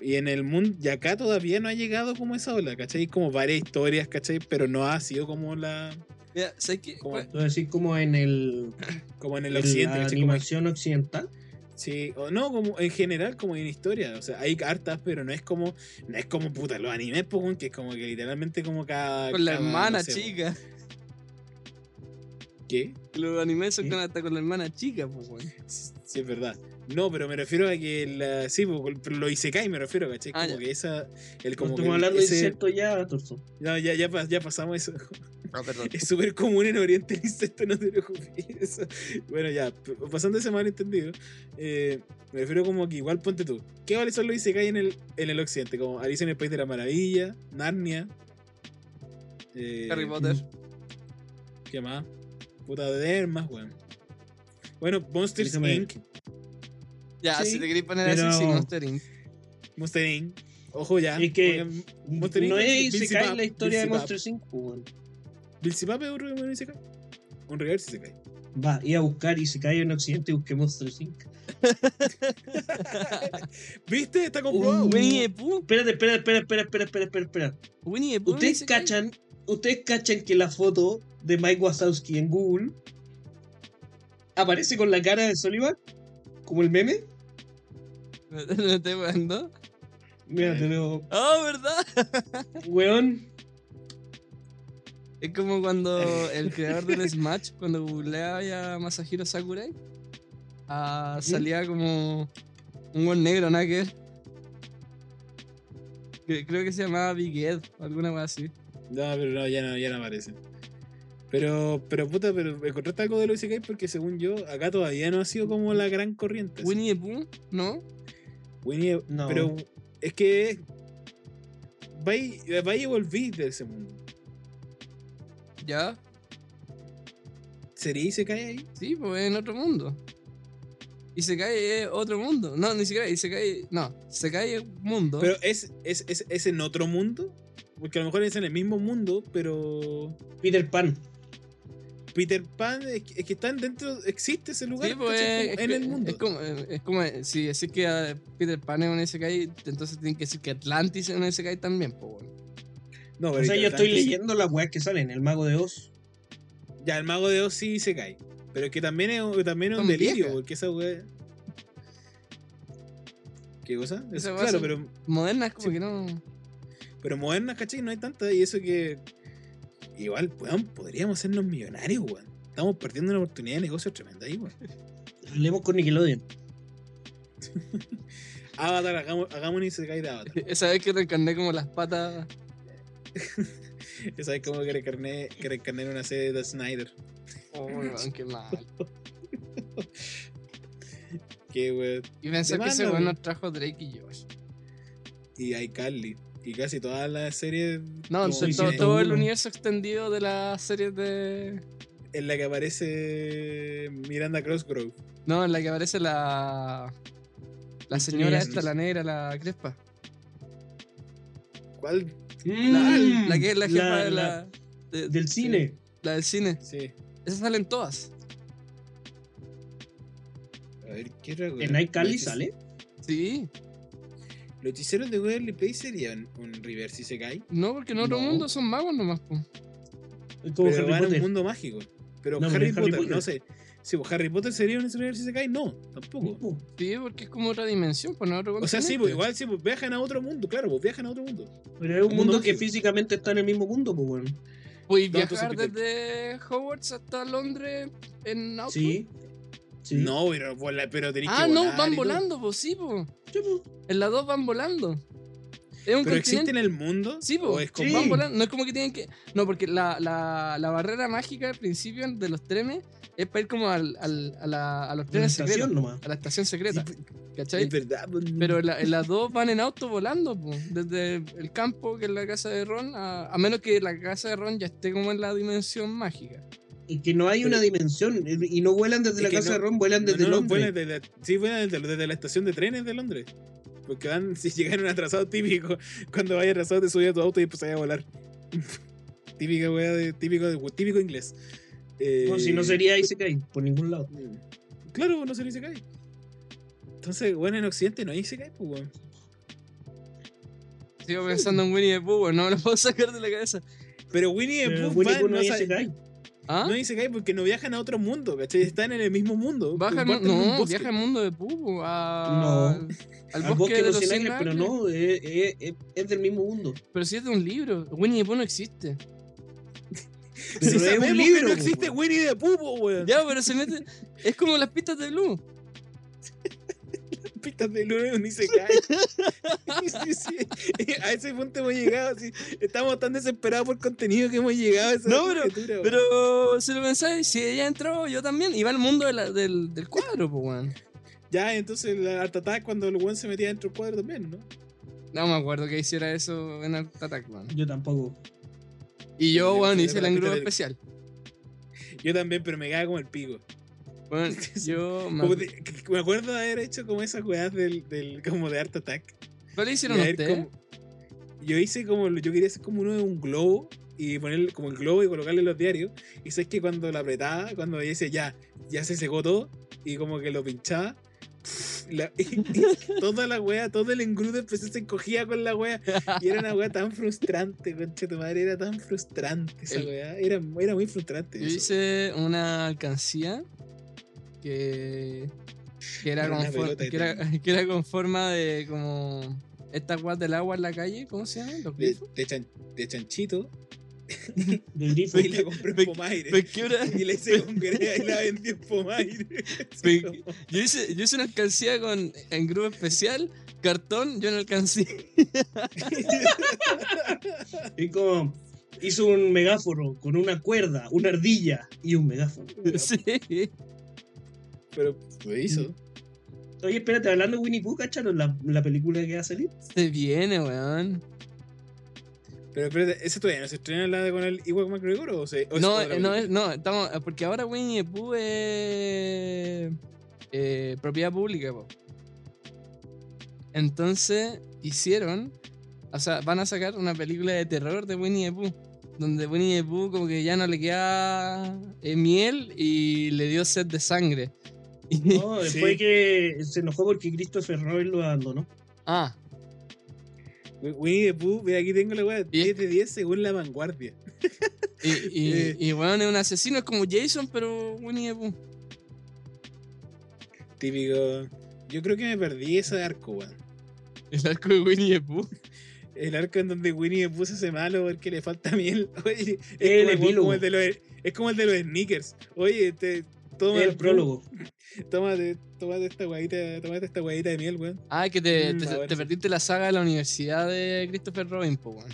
Y en el mundo, y acá todavía no ha llegado como esa ola, ¿cachai? Como varias historias, ¿cachai? Pero no ha sido como la. Mira, ¿sabes qué? Como- ¿Cuál- Tú decís como en el Como en el en occidente, la ¿cachai? Como- animación occidental. Sí, o no, como en general, como en historia. O sea, hay hartas, pero no es como. No es como puta, los animes, weón, que es como que literalmente como cada. Con la cada, hermana no sé, chica. ¿Qué? Los animes son con, hasta con la hermana chica, pues, weón. Sí, es verdad. No, pero me refiero a que la, sí, pero lo Isekai me refiero, ¿cachai? Ah, Como ya. que esa. El, No como que estamos hablando de insecto ya, Torso. No, ya, ya, pas- ya pasamos eso. Ah, perdón. Es súper común en Oriente el insecto, no te preocupes. Bueno, ya, pasando ese malentendido, eh, me refiero como que igual ponte tú. ¿Qué vale son los Isekai en el, en el occidente? Como Alicia en el País de la Maravilla, Narnia. eh, Harry Potter. ¿Qué más? Puta de más, weón. Bueno, Monsters. Inc. Ya, Sí, si te querés poner pero- así, sí, Monster Inc. Monster Inc. Ojo ya. Es que- Monster Inc. No es Isekai Zipap, la historia de Bill Monster 5, weón. Bill Zipap es un Isekai. Un reverse Isekai. Va, iba a buscar Isekai en Occidente y busqué Monster 5. ¿Viste? Está comprobado. Uh, Winnie the Pooh. Espérate, espera, espera, espera, espera, espera, espera, espera. Winnie the Pooh. Ustedes cachan, ustedes cachan que la foto de Mike Wazowski en Google aparece con la cara de Sullivan, como el meme. ¿No estoy jugando? Mira, te veo, ¡Oh, verdad! weón. Es como cuando el creador del Smash, cuando googleaba a Masahiro Sakurai, ah, salía como un buen negro, nada que Creo que se llamaba Big Ed o alguna cosa así. No, pero no, ya no, ya no aparece. Pero, pero puta, pero encontraste algo de los Isekai porque según yo, acá todavía no ha sido como la gran corriente. Winnie the Pooh, ¿no? Winnie- No. Pero es que vais vais y volví de ese mundo. Ya, ¿Sería Isekai ahí? sí, pues en otro mundo. Y se cae es otro mundo. No, ni siquiera, y se cae. No, se cae mundo. Pero es, es, es, es en otro mundo. Porque a lo mejor es en el mismo mundo, pero Peter Pan. Peter Pan es que, es que están dentro, existe ese lugar Sí, pues, es, en el mundo. Es como, es como eh, si decir que ah, Peter Pan es un Isekai, entonces tienen que decir que Atlantis es un Isekai también, pues bueno. No, O pero sea, yo estoy leyendo las weas que salen, el mago de Oz. Ya, el mago de Oz sí se cae. Pero es que también es, un- también es un delirio, porque esa weá. ¿Qué cosa? Es- Esa weá claro, pero, Modernas como Sí. que no. pero modernas, ¿cachai? No hay tantas. Y eso que. Igual, weón, podríamos hacernos millonarios, weón. Estamos perdiendo una oportunidad de negocio tremenda ahí, weón. Hablemos con Nickelodeon. Avatar, hagamos, hagamos un Isekai de Avatar. Esa vez que reencarné como las patas. Esa es como que reencarné, que reencarné en una serie de Snyder. Oh, weón, qué mal. Que, weón. Y pensé que ese weón weón. nos trajo Drake y Josh. Y iCarly. Y casi todas las series. No, entonces todo, todo el universo extendido de las series de. En la que aparece Miranda Crossgrove. No, en la que aparece la. La señora esta, la negra, la crespa. ¿Cuál? Mm, La que es la jefa la- de la- la. de- del sí, cine. La del cine. Sí. Esas salen todas. A ver, ¿qué? En iCarly Los hechizos- sale. Sí. Los hechiceros de Waverly Place serían un reverse Isekai. No, porque en otro No. mundo son magos nomás, po. Es como pero Harry van a un mundo mágico. Pero No, Harry, Potter, Potter. no sé. Sí, pues Harry Potter sería un universo Isekai, no, tampoco. Po. Sí, porque es como otra dimensión, pues no otro O sea, sí, pues igual sí, pues viajan a otro mundo, claro, pues viajan a otro mundo. Pero es un Un mundo mundo que físicamente está en el mismo mundo, pues bueno. Puedes viajar desde Hogwarts hasta Londres en auto. Sí. Sí. No, pero, vola- pero tenés Ah, que no, volar van y todo. volando, pues sí, pues. Sí, po. En las dos van volando. Es un ¿Pero existe en el mundo? Sí, ¿O pues. es como... Sí. Van volando. No es como que tienen que. No, porque la, la, la barrera mágica al principio de los trenes es para ir como al, al- a, la- a los En la trenes estación secretos. nomás. A la estación secreta. Sí, ¿Cachai? Es verdad, pues, Pero en, la- en las dos van en auto volando, pues, desde el campo, que es la casa de Ron, a, a menos que la casa de Ron ya esté como en la dimensión mágica. Y que no hay una dimensión. Y no vuelan desde Es la casa no- de Ron, vuelan No, desde no, no, Londres. vuelan desde la- sí, vuelan desde, desde la estación de trenes de Londres. Porque van, si llegaron atrasados, típico. Cuando vayas atrasado, te subes a tu auto y empezás a volar. Típica wea de, típico, de, típico inglés. Eh, No, si no sería Isekai, por ningún lado. Claro, no sería Isekai. Entonces, bueno, en Occidente no hay Isekai, pues, weón. Sigo pensando en Winnie the Pooh, weón, no me lo puedo sacar de la cabeza. Pero Winnie the Pooh no, no Isekai. ¿Ah? no hay Isekai porque no viajan a otro mundo, ¿cachai? Están en el mismo mundo. Baja al comparten mu- un no, bosque. viaja al mundo de Pooh, a... No. al, Al bosque de los cien cien años, pero no, es, es- es- es del mismo mundo. Pero si es de un libro, Winnie the Pooh no existe. Pero Si es sabemos un que libro. no po, existe. Winnie the Pooh, po, weón. Ya, pero se mete. Es como las pistas de Blue. Pistas de luna ni se cae. A ese punto hemos llegado. sí. Estamos tan desesperados por contenido que hemos llegado a esa No, pero-. Pero si lo pensáis, si ella entró, yo también. Va al mundo de la- del, del cuadro, pues, weón. Ya, entonces la Art Attack cuando el weón se metía dentro del cuadro también, ¿no? No me acuerdo que hiciera eso en Art Attack, weón. Yo tampoco. Y yo, weón, hice el engrudo especial. Yo también, pero me caga como el pico. Bueno, yo. Me... De- me acuerdo de haber hecho como esas weas del, del como de Art Attack. ¿Cuál hicieron ustedes? como- yo hice como, yo quería hacer como uno de un globo y ponerle como el globo y colocarle los diarios. Y sabes que cuando lo apretaba, cuando dice ya, ya se secó todo y como que lo pinchaba. la- y- y toda la wea, todo el engrudo empezó se encogía con la wea. Y era una wea tan frustrante, concha tu madre, era tan frustrante esa El- wea. Era, era muy frustrante. Yo eso. hice una alcancía que, que, era Era con for- que, era, que era con forma de como estas guas del agua en la calle, ¿cómo se llaman? Los de, grifos. de chan- de chanchito. De grifo. Y la compré en Pomaire. Y la hice con grea y la vendí en Pomaire. Yo hice, yo hice una alcancía con engrudo especial, cartón, yo no alcancé. Y como hizo un megáforo con una cuerda, una ardilla y un megáforo. sí. Pero lo hizo. Oye, espérate, hablando de Winnie Pooh, ¿cacharon la, la película que va a salir? Se viene, weón. Pero espérate, ¿ese todavía no se estrena la de con el Ewok McGregor o se.? o es No, no, es- no, estamos, porque ahora Winnie the Pooh es eh, propiedad pública, po. Entonces hicieron, o sea, van a sacar una película de terror de Winnie the Pooh, donde Winnie the Pooh como que ya no le queda eh, miel y le dio sed de sangre. No, después Sí. que se enojó porque Christopher Robin lo abandonó. ah, Wi- Winnie the Pooh, mira aquí tengo la weá, 10 de 10 según la vanguardia. y, y, Eh. y bueno, es un asesino, es como Jason, pero Winnie the Pooh. Típico. Yo creo que me perdí ese arco, weón. El arco de Winnie the Pooh. El arco en donde Winnie the Pooh se hace malo porque le falta miel. Oye, es, El como, el, epílogo. como el de los, es como el de los sneakers. Oye, te, toma el prólogo. Tómate, tómate esta guayita, tómate esta guayita de miel, weón. Ah, que te, Mm, te- te perdiste la saga de la Universidad de Christopher Robin, po, weón.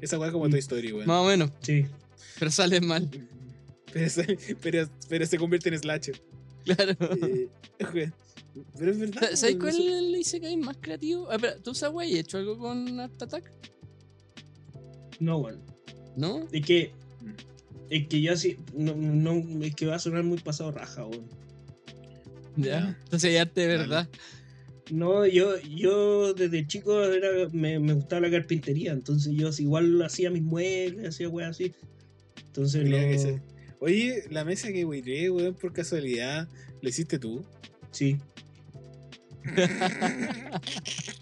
Esa weá como Toy Story, weón. Más o menos, Sí. pero sale mal. Pero, se- pero, pero se convierte en slasher. Claro. Eh, weón. pero es verdad. ¿Sabes weón, cuál le hice que hay más creativo? Ah, espera, ¿tú sabes, güey, hecho algo con Art Attack? No, bueno. ¿No? Es que. Es que yo así. No, no, es que va a sonar muy pasado raja, weón. Ya. Entonces ya te verdad. No, yo, yo desde chico era, me, me gustaba la carpintería, entonces yo igual hacía mis muebles, hacía weas así. Entonces no. Mira se- Oye, la mesa que weiré, weón, por casualidad, ¿la hiciste tú? Sí.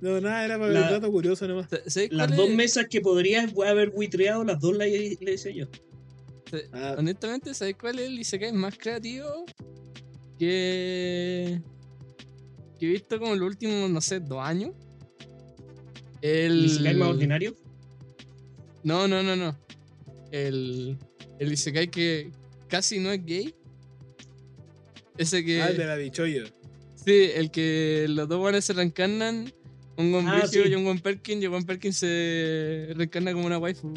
No, nada, era para La- el dato curioso nomás. ¿Sabes Las cuál dos es? mesas que podrías haber buitreado, las dos las, las hice yo. Ah. Honestamente, ¿sabes cuál es el Isekai más creativo que, que he visto como en los últimos, no sé, dos años? El... ¿El Isekai más ordinario? No, no, no, no. El, el Isekai que casi no es gay. Ese que... Ah, el de la bichoyo. Sí, el que los dos buenos se reencarnan. Un buen Ah, sí. y un buen Perkin. Y un buen Perkin se reencarna como una waifu.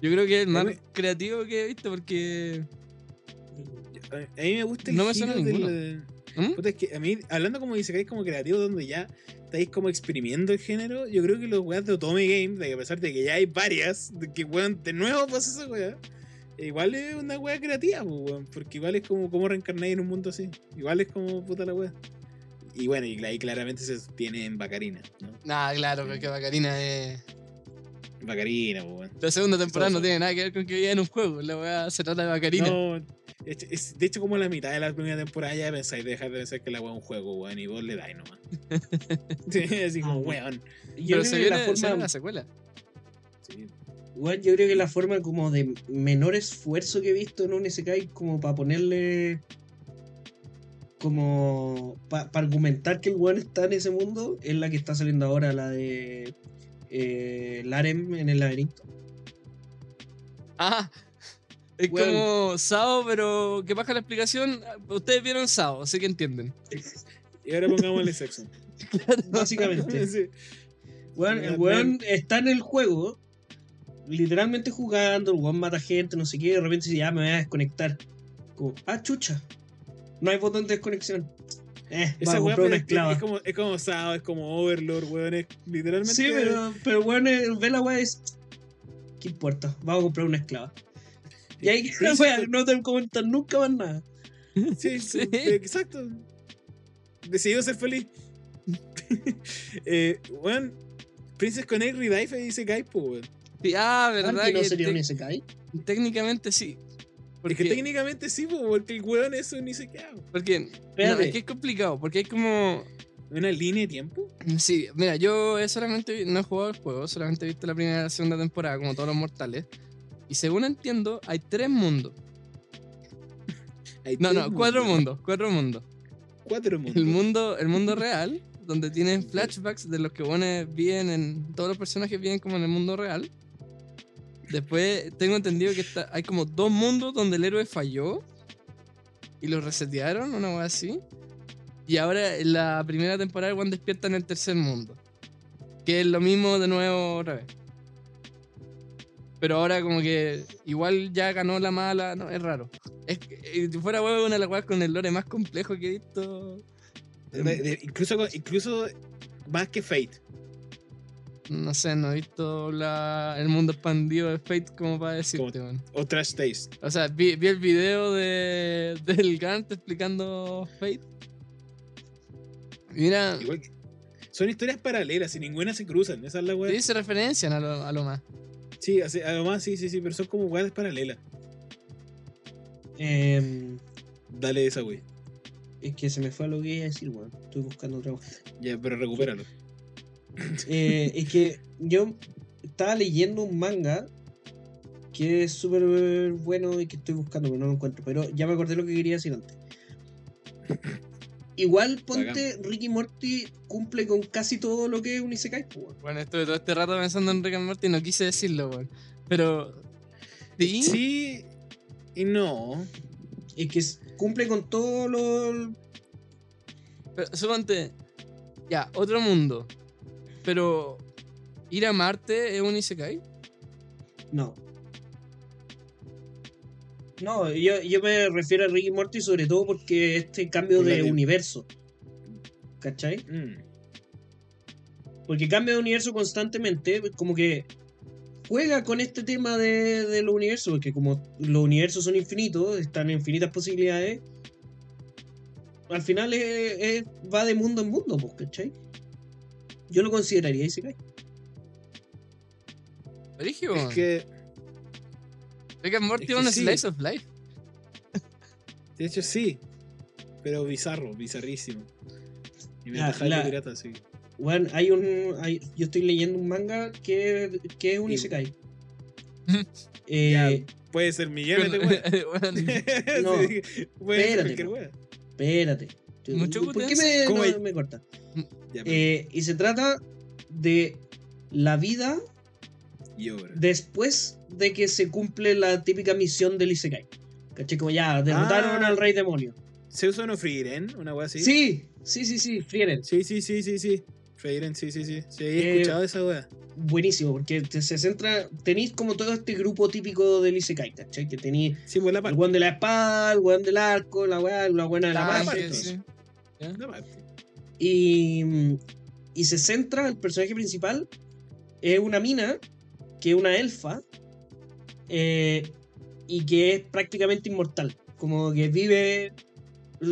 Yo creo que es el más creativo que he visto porque. A mí me gusta el No me suena ninguno. del- ¿Mm? Puta, es que a mí, hablando como dice que como creativo, donde ya estáis como exprimiendo el género, yo creo que los weas de Otome Game, de que a pesar de que ya hay varias, de que weón, de nuevo pasa esa wea, igual es una wea creativa, pues, weón, porque igual es como cómo reencarnáis en un mundo así. Igual es como puta la wea. Y bueno, y ahí claramente se tiene en Bacarina, ¿no? Nah, claro, porque Bacarina es. Bacarina, pues, weón. La segunda temporada no tiene nada que ver con que viva en un juego. La weá se trata de Bacarina. No, es, es- de hecho, como la mitad de la primera temporada ya pensáis de dejar de pensar que la wea es un juego, weón, y vos le dais nomás. sí, así como, Ah, weón. Yo Pero se viene, la se viene forma, la secuela. Sí. Igual yo creo que la forma como de menor esfuerzo que he visto en un Isekai como para ponerle como para argumentar que el weón está en ese mundo es la que está saliendo ahora, la de eh, Larem en el laberinto. Ah, es Weón. como Sao, pero que baja la explicación. Ustedes vieron Sao, así que entienden. Y ahora pongámosle sexo. Básicamente. Sí. Weón, el weón está en el juego, literalmente jugando, el weón mata gente, no sé qué, y de repente dice, ya me voy a desconectar. Como, ah, chucha. No hay botón de desconexión. Eh, Esa weá es, esclava. es como, es como Sao, es como Overlord, weón. Es literalmente. Sí, pero, pero weón, eh, ve la weá y es. ¿Qué importa? Vamos a comprar una esclava. Y ahí Sí, weá, sí, no te comentan nunca más nada. Sí, Sí. sí, exacto. Decidió ser feliz. eh, weón, Princess Connect Redive dice Gaipo, weón. Sí, ah, verdad que no sería un Isekai? técnicamente sí. Porque Porque, técnicamente sí, po, porque el weón eso ni se queda. porque no, es que es complicado, porque hay como ¿Una línea de tiempo? Sí, mira, yo he solamente no he jugado el juego, solamente he visto la primera y la segunda temporada, como todos los mortales. Y según entiendo, hay tres mundos. Hay No, tres no, cuatro mundos. mundos, cuatro mundos. Cuatro mundos. El mundo, el mundo real, donde tienen flashbacks de los que viven en. Todos los personajes viven como en el mundo real. Después tengo entendido que está, hay como dos mundos donde el héroe falló y lo resetearon, una cosa así. Y ahora en la primera temporada Juan despierta en el tercer mundo. Que es lo mismo de nuevo otra vez. Pero ahora como que igual ya ganó la mala, no, es raro. Es que, eh, si fuera huevo una de las con el lore más complejo que he visto. Incluso, incluso más que Fate. No sé, no he visto la, el mundo expandido de Fate como para decirte, weón. O Trash Taste. O sea, vi, vi el video de, del Gant explicando Fate. Mira, Igual que- son historias paralelas y ninguna se cruzan. Esa es la weá. sí se referencian a lo, a lo más. Sí, así- además, sí, sí, sí, pero son como weas paralelas. Em, Dale esa wey. es que se me fue lo que iba a decir, weón. Estoy buscando otra cosa. Ya, pero recupéralo. Eh, es que yo estaba leyendo un manga que es súper bueno y que estoy buscando, pero no lo encuentro. Pero ya me acordé lo que quería decir antes. Igual, ponte, Ricky Morty cumple con casi todo lo que es un Isekai, pues. Bueno, estuve todo este rato pensando en Rick and Morty y no quise decirlo, weón. Pero. Sí. Sí y no. Es que cumple con todo lo. Pero, suponte. Ya, otro mundo. Pero. ¿Ir a Marte es un Isekai? No. No, yo, yo me refiero a Ricky Morty sobre todo porque este cambio de universo. ¿Cachai? Mm. Porque cambia de universo constantemente, como que juega con este tema de, de los universos, porque como los universos son infinitos, están infinitas posibilidades, al final es- es- va de mundo en mundo, pues, ¿cachai? Yo lo consideraría Isekai. Brigio, Es que, Rick and Morty es que un sí. slice of life. de hecho, sí. Pero bizarro, bizarrísimo. Y me La- la- pirata, sí. Bueno, hay un. hay- yo estoy leyendo un manga que, que es un Isekai. Eh, Ya, Puede ser millones de weas. No, Sí, espérate, espérate. Mucho ¿Por qué me, ¿Cómo no, hay- me corta? Eh, y se trata de la vida y obra. después de que se cumple la típica misión del Isekai. ¿Cachai? Como ya, derrotaron Ah. al rey demonio. ¿Se usa uno Freeren? ¿Una wea así? Sí, sí, sí, sí, Frieren. Sí, sí, sí, sí, sí. Freeren, sí, sí, sí. Sí, he Eh, escuchado esa wea. Buenísimo, porque te- se centra. Tenéis como todo este grupo típico del Isekai, ¿cachai? Que tenéis Sí, pues la el weón de la espada, el weón del arco, la weá, la buena de la tanque, magia. parte, sí. La parte. Y, y se centra, el personaje principal es una mina, que es una elfa, eh, y que es prácticamente inmortal. Como que vive,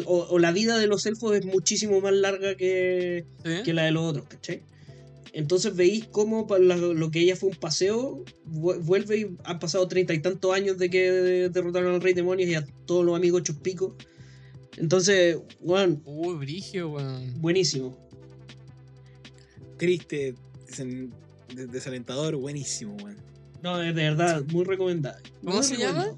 o, o la vida de los elfos es muchísimo más larga que, que la de los otros, ¿cachai? Entonces veis cómo la- lo que ella fue un paseo, vu- vuelve y han pasado treinta y tantos años de que derrotaron al rey demonios y a todos los amigos hechos pico. Entonces, bueno, Uy, brigio, weón. buenísimo. Triste, desen- des- desalentador, buenísimo, weón. No, es de verdad, muy recomendada. ¿Cómo Muy se llama?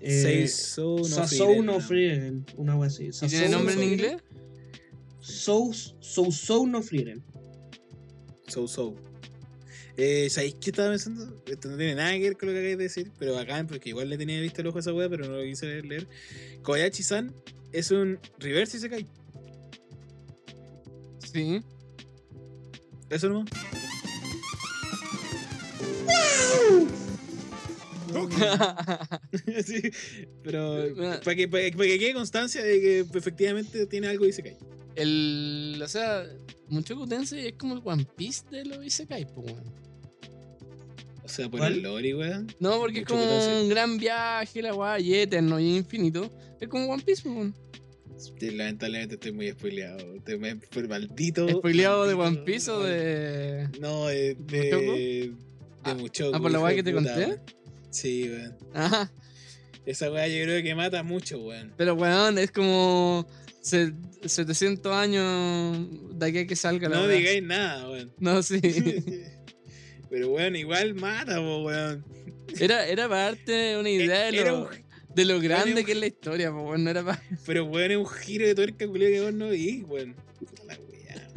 Eh, Seisou no Sasou Frieren, no no. Frieren, una wea así. ¿Y Sasou tiene no nombre en inglés? Sou, Sou, Sou no Frieren. So So. Eh, ¿Sabéis qué estaba pensando? Esto no tiene nada que ver con lo que acabáis de decir, pero bacán, porque igual le tenía visto el ojo a esa wea, pero no lo quise leer. Kobayashi-san es un reverse Isekai. Sí. Eso no. sí, pero Bueno. para que, para, que- para que quede constancia de que efectivamente tiene algo Isekai. El. O sea, Mucho Tensei es como el One Piece de los Isekai, pues, weón. O sea, por ¿Cuál? el lore, weón. No, porque es Mushoku como Tensei. un gran viaje, la weá, y eterno y infinito. Es como One Piece, weón. Sí, lamentablemente estoy muy spoileado. Estoy muy- por maldito. ¿Spoileado de One Piece o de.? No, de. ¿Mushoku? De, Ah, de Mushoku, ah, por la weá de que te puta, conté. weón. Sí, weón. Ajá. Esa weá yo creo que mata mucho, weón. Pero, weón, es como. se- 700 años de aquí a que salga la No weá. digáis nada, weón. No, sí. Pero weón, igual mata, po, weón. Era, era para darte una idea de E-, lo, un- de lo grande un- que es la historia, pues, weón. No era para. Pero weón, es un giro de tuerca culiao que vos no vi, weón. Puta la weá.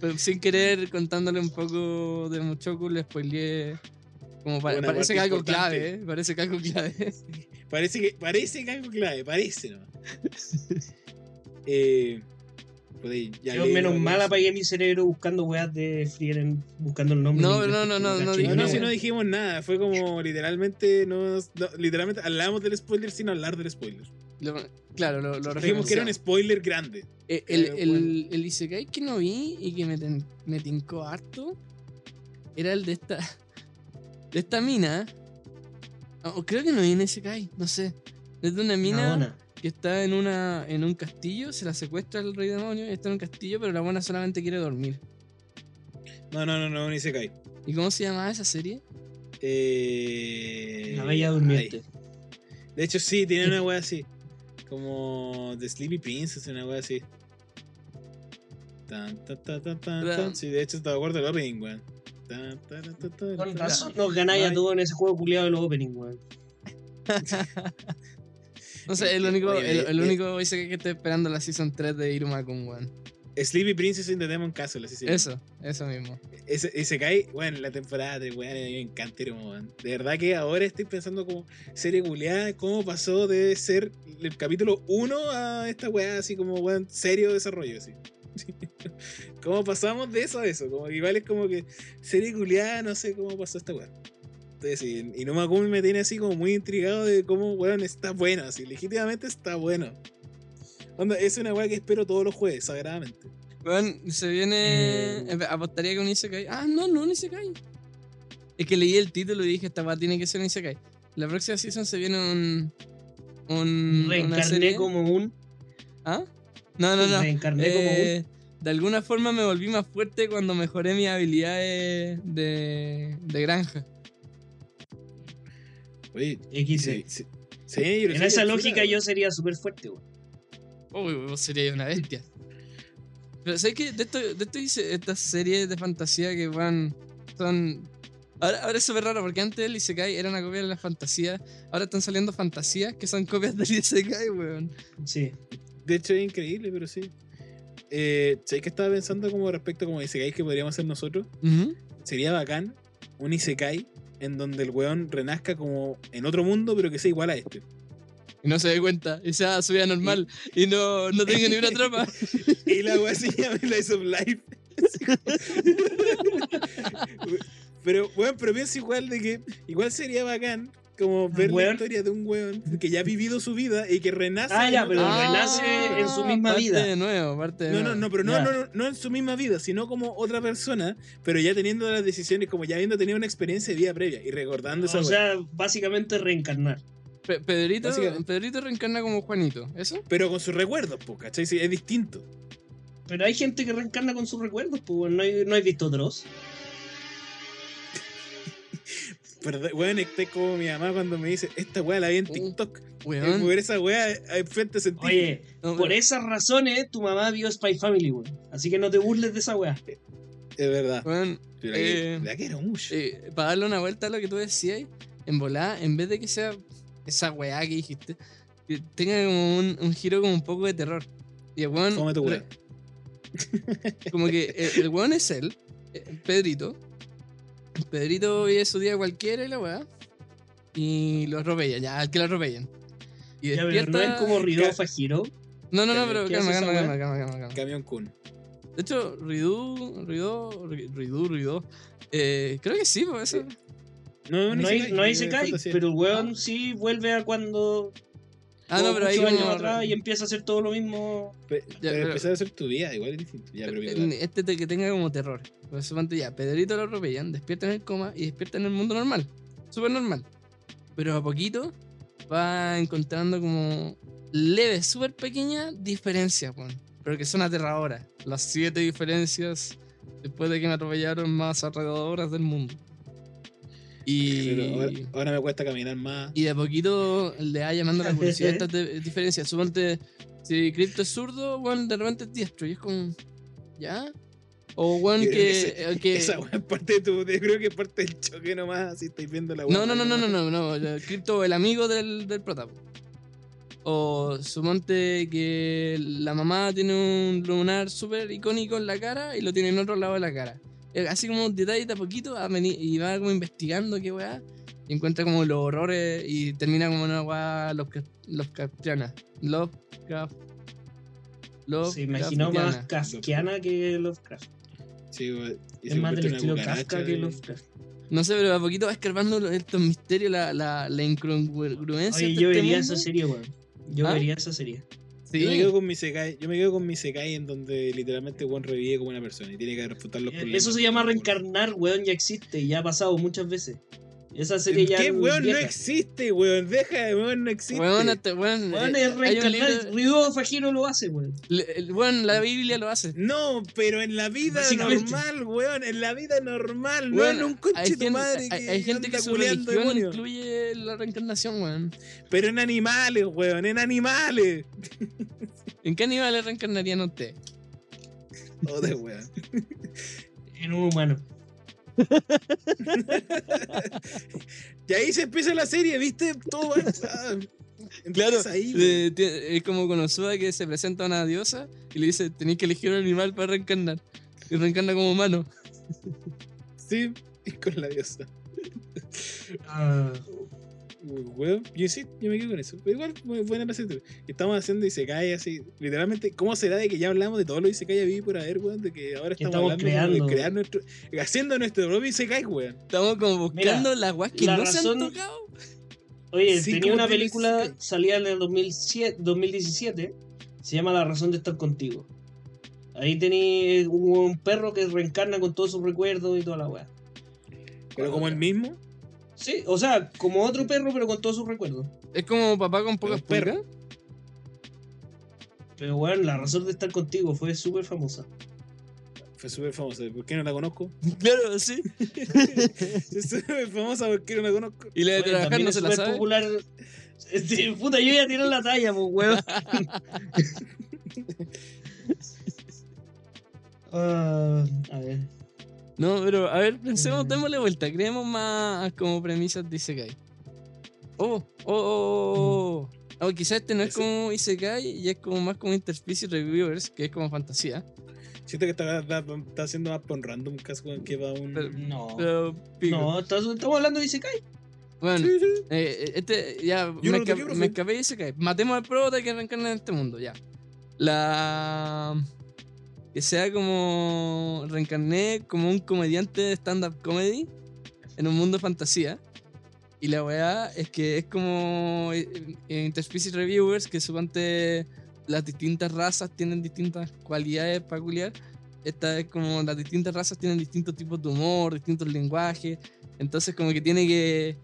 Pero sin querer, contándole un poco de Muchoku, le spoileé. Como pa- parece que algo importante. clave, ¿eh? Parece que algo clave. Parece que, parece que algo clave, parece, ¿no? eh. Ya Yo menos mal apagué mi cerebro buscando weas de Frieren, buscando el nombre. No, no, no, no, no No, no, si no dijimos nada, fue como literalmente, no, no, literalmente hablamos del spoiler sin hablar del spoiler. Lo- claro, lo, lo Dijimos que era un spoiler grande. Eh, El, el, bueno. el Isekai que no vi y que me, ten- me tincó harto era el de esta. De esta mina. O creo que no vi en Isekai, no sé. Es de una mina. Que está en una en un castillo, se la secuestra el rey demonio y está en un castillo, pero la buena solamente quiere dormir. No, no, no, no, ni se cae. ¿Y cómo se llamaba esa serie? Eh, La bella durmiente. ay. De hecho, sí, tiene una wea así. Como The Sleepy Princess, una wea así. Tan, tan, tan, tan, tan, tan. Sí, de hecho, estaba de acuerdo el opening, weón. Con razón nos ganáis a todos en ese juego culiado de los opening, weón. No sé, el único, oye, el, eh, el eh. único Isekai que estoy esperando la season 3 de Iruma-kun, weón. Sleepy Princess in the Demon Castle, así se llama. Eso, eso mismo. Ese, ese cae, bueno, la temporada de weón, a mí me encanta Iruma, weón. De verdad que ahora estoy pensando como serie culiada, cómo pasó de ser el capítulo 1 a esta weá así como weón, serio desarrollo, así. ¿Cómo pasamos de eso a eso? Como igual es como que serie culiada, no sé cómo pasó esta weá. Entonces, sí, y no me me tiene así como muy intrigado de cómo weón está bueno, así, legítimamente está bueno. Onda, es una weá que espero todos los jueves, sagradamente. Weón, se viene. Eh. Apostaría que un Isekai. Ah, no, no, un Isekai. Es que leí el título y dije, esta weá tiene que ser un Isekai. La próxima season se viene un. un Reencarné serie. como un. ¿Ah? No, no, no. Reencarné como un. Eh, de alguna forma me volví más fuerte cuando mejoré mis habilidades de, de granja. Oye, XD. sí, sí, sí, yo lo En esa lógica yo sería súper fuerte, weón. Uy, vos serías una bestia. Pero ¿sabes qué? De, esto, de esto hice estas series de fantasía que van. son Ahora, ahora es súper raro porque antes el Isekai era una copia de la fantasía. Ahora están saliendo fantasías que son copias del Isekai, weón. Sí. De hecho, es increíble, pero sí. Eh, ¿Sabes qué estaba pensando como respecto como Isekai que podríamos hacer nosotros? Sería bacán un Isekai en donde el weón renazca como en otro mundo, pero que sea igual a este. Y no se dé cuenta. Y sea su vida normal. Y no, no tenga ni una trama. Y la weá se llama Slice of Life. pero, weón, pero piensa igual de que igual sería bacán como ver la historia de un weón que ya ha vivido su vida y que renace. Ah, en ya, otro pero mundo. renace en su misma parte vida. de nuevo, parte de No, no, nuevo. no, pero no, no, no, no en su misma vida, sino como otra persona, pero ya teniendo las decisiones, como ya habiendo tenido una experiencia de vida previa y recordando esa O sea, básicamente reencarnar. Pe- Pedrito, reencarna como Juanito. ¿Eso? Pero con sus recuerdos, pues, ¿cachai? Sí, es distinto. Pero hay gente que reencarna con sus recuerdos, pues no, hay, no has visto otros. Pero, weón, estoy como mi mamá cuando me dice, esta weá la vi en Uh, TikTok. Weón. Y ver esa weá en frente sentí. Oye, No, por esas razones tu mamá vio Spy Family, weón. Así que no te burles de esa weá. Es verdad. weón, Pero la, eh, que- la quiero mucho. eh, para darle una vuelta a lo que tú decías, en volada, en vez de que sea esa weá que dijiste, que tenga como un, un giro como un poco de terror. Y el weón. Tu weá. Como que el, el weón es él, eh, Pedrito. Pedrito vive su día cualquiera y la weá. Y lo atropellan, ya, al que lo atropellan. Y Ya, pero no es como Ridó Fajiro. No, no, no, ¿Qué pero calma, calma, calma, calma, calma, calma. Camión Kun. De hecho, Ridú, Ridó, Ridú, Ridó. Eh, creo que sí, pues eso. No, No hay, no hay Sekai, fantasía. pero el weón sí vuelve a cuando. Ah, no, pero ahí años como- atrás y empieza a hacer todo lo mismo. Pe- Ya, pero pero- empezar a hacer tu vida, igual es distinto. Ya, pero en este te- que tenga como terror. Pues suponte ya, Pedrito lo atropellan, despierta en el coma y despierta en el mundo normal. Súper normal. Pero a poquito va encontrando como leves, súper pequeñas diferencias, weón. Pero que son aterradoras. Las siete diferencias después de que me atropellaron más aterradoras del mundo. Y, Pero ahora, ahora me cuesta caminar más. y de a poquito le va llamando la curiosidad estas diferencias. Suponte, si Crypto es zurdo, bueno, de repente es diestro. Y es como, ¿ya? O creo que. que eh, que- Esa es parte de tu. Yo creo que es parte del choque nomás, así estáis viendo la no, no, no, no, no, no, no. el Crypto, el amigo del, del prota. O suponte que la mamá tiene un lunar súper icónico en la cara y lo tiene en otro lado de la cara. Eh, Así como un detalle de a poquito va a venir- y va como investigando qué weá. Y encuentra como los horrores y termina como una weá Lovecraftiana. Lovecraft. Se imaginó más kafkiana que Lovecraft. Sí, weá. Es más del estilo Kafka que Lovecraft. No sé, pero a poquito va escarbando estos misterios, la, la, la incongruencia. Oye, yo este vería mundo. esa serie, weón. Yo ¿Ah? vería esa serie. Sí. Yo me quedo con mi Sekai, yo me quedo con mi Sekai en donde literalmente Juan revive como una persona y tiene que refutar los problemas. Eso se llama reencarnar, weón, ya existe y ya ha pasado muchas veces. Esa serie ya ¿Qué weón no existe, weón? Deja de weón no existe. Weón, este weón, Weón, eh, es hay reencarnar. libro- Fajiro lo hace, weón. le- weón, la Biblia lo hace. No, pero en la vida normal, weón, en la vida normal, no Weón, en un hay coche tu gente, madre que hay, hay gente que su religión incluye la reencarnación, weón. Pero en animales, weón, en animales. ¿En qué animales reencarnarían ustedes? Joder, weón. En un humano. Y ahí se empieza la serie, ¿viste? Todo va. ah, Claro, empieza ahí, eh, es como con Osuda que se presenta a una diosa y le dice, tenéis que elegir un animal para reencarnar. Y reencarna como humano. Sí, y con la diosa. Ah, Weón, yo sí, yo me quedo con eso. Pero igual, muy buena la serie. Estamos haciendo y se cae así. Literalmente, ¿cómo será de que ya hablamos de todo lo que se cae a por haber, weón? De que ahora estamos, estamos hablando creando. de crear nuestro. Haciendo nuestro propio y se cae, weón. Estamos como buscando las guas que la no razón- se han tocado. Oye, Sí, tenía ¿cómo una película, salía en el 2007, 2017, se llama La razón de estar contigo. Ahí tenía un, un perro que reencarna con todos sus recuerdos y toda la weá. Pero como el mismo. Sí, o sea, como otro perro, pero con todos sus recuerdos. Es como papá con pocas pulgas. Pero bueno, la razón de estar contigo fue súper famosa. Fue súper famosa. ¿Por qué no la conozco? Claro, sí. Es súper famosa, ¿por qué no la conozco? Y la de Oye, trabajar no se la sabe. popular. Este, puta, yo ya tiré la talla, pues, weón. Ah, a ver. No, pero a ver, pensemos, démosle vuelta. Creemos más como premisas de Isekai. Oh, oh, oh, oh. Oh, quizás este no es como Isekai y es como más como Interspecies Reviewers, que es como fantasía. Siento que está, está, está haciendo más por random casi weón, que va un. Pero- No. Pero. No, estamos hablando de Isekai. Bueno, Sí, sí. eh, este, ya, Yo me, esca- quiero, me escapé y se cae. Matemos al prota que reencarna en este mundo, ya. La. Que sea como. Reencarné como un comediante de stand-up comedy en un mundo de fantasía. Y la weá es que es como eh, eh, Interspecies Reviewers, que suponte las distintas razas tienen distintas cualidades peculiares. Esta es como las distintas razas tienen distintos tipos de humor, distintos lenguajes. Entonces como que tiene que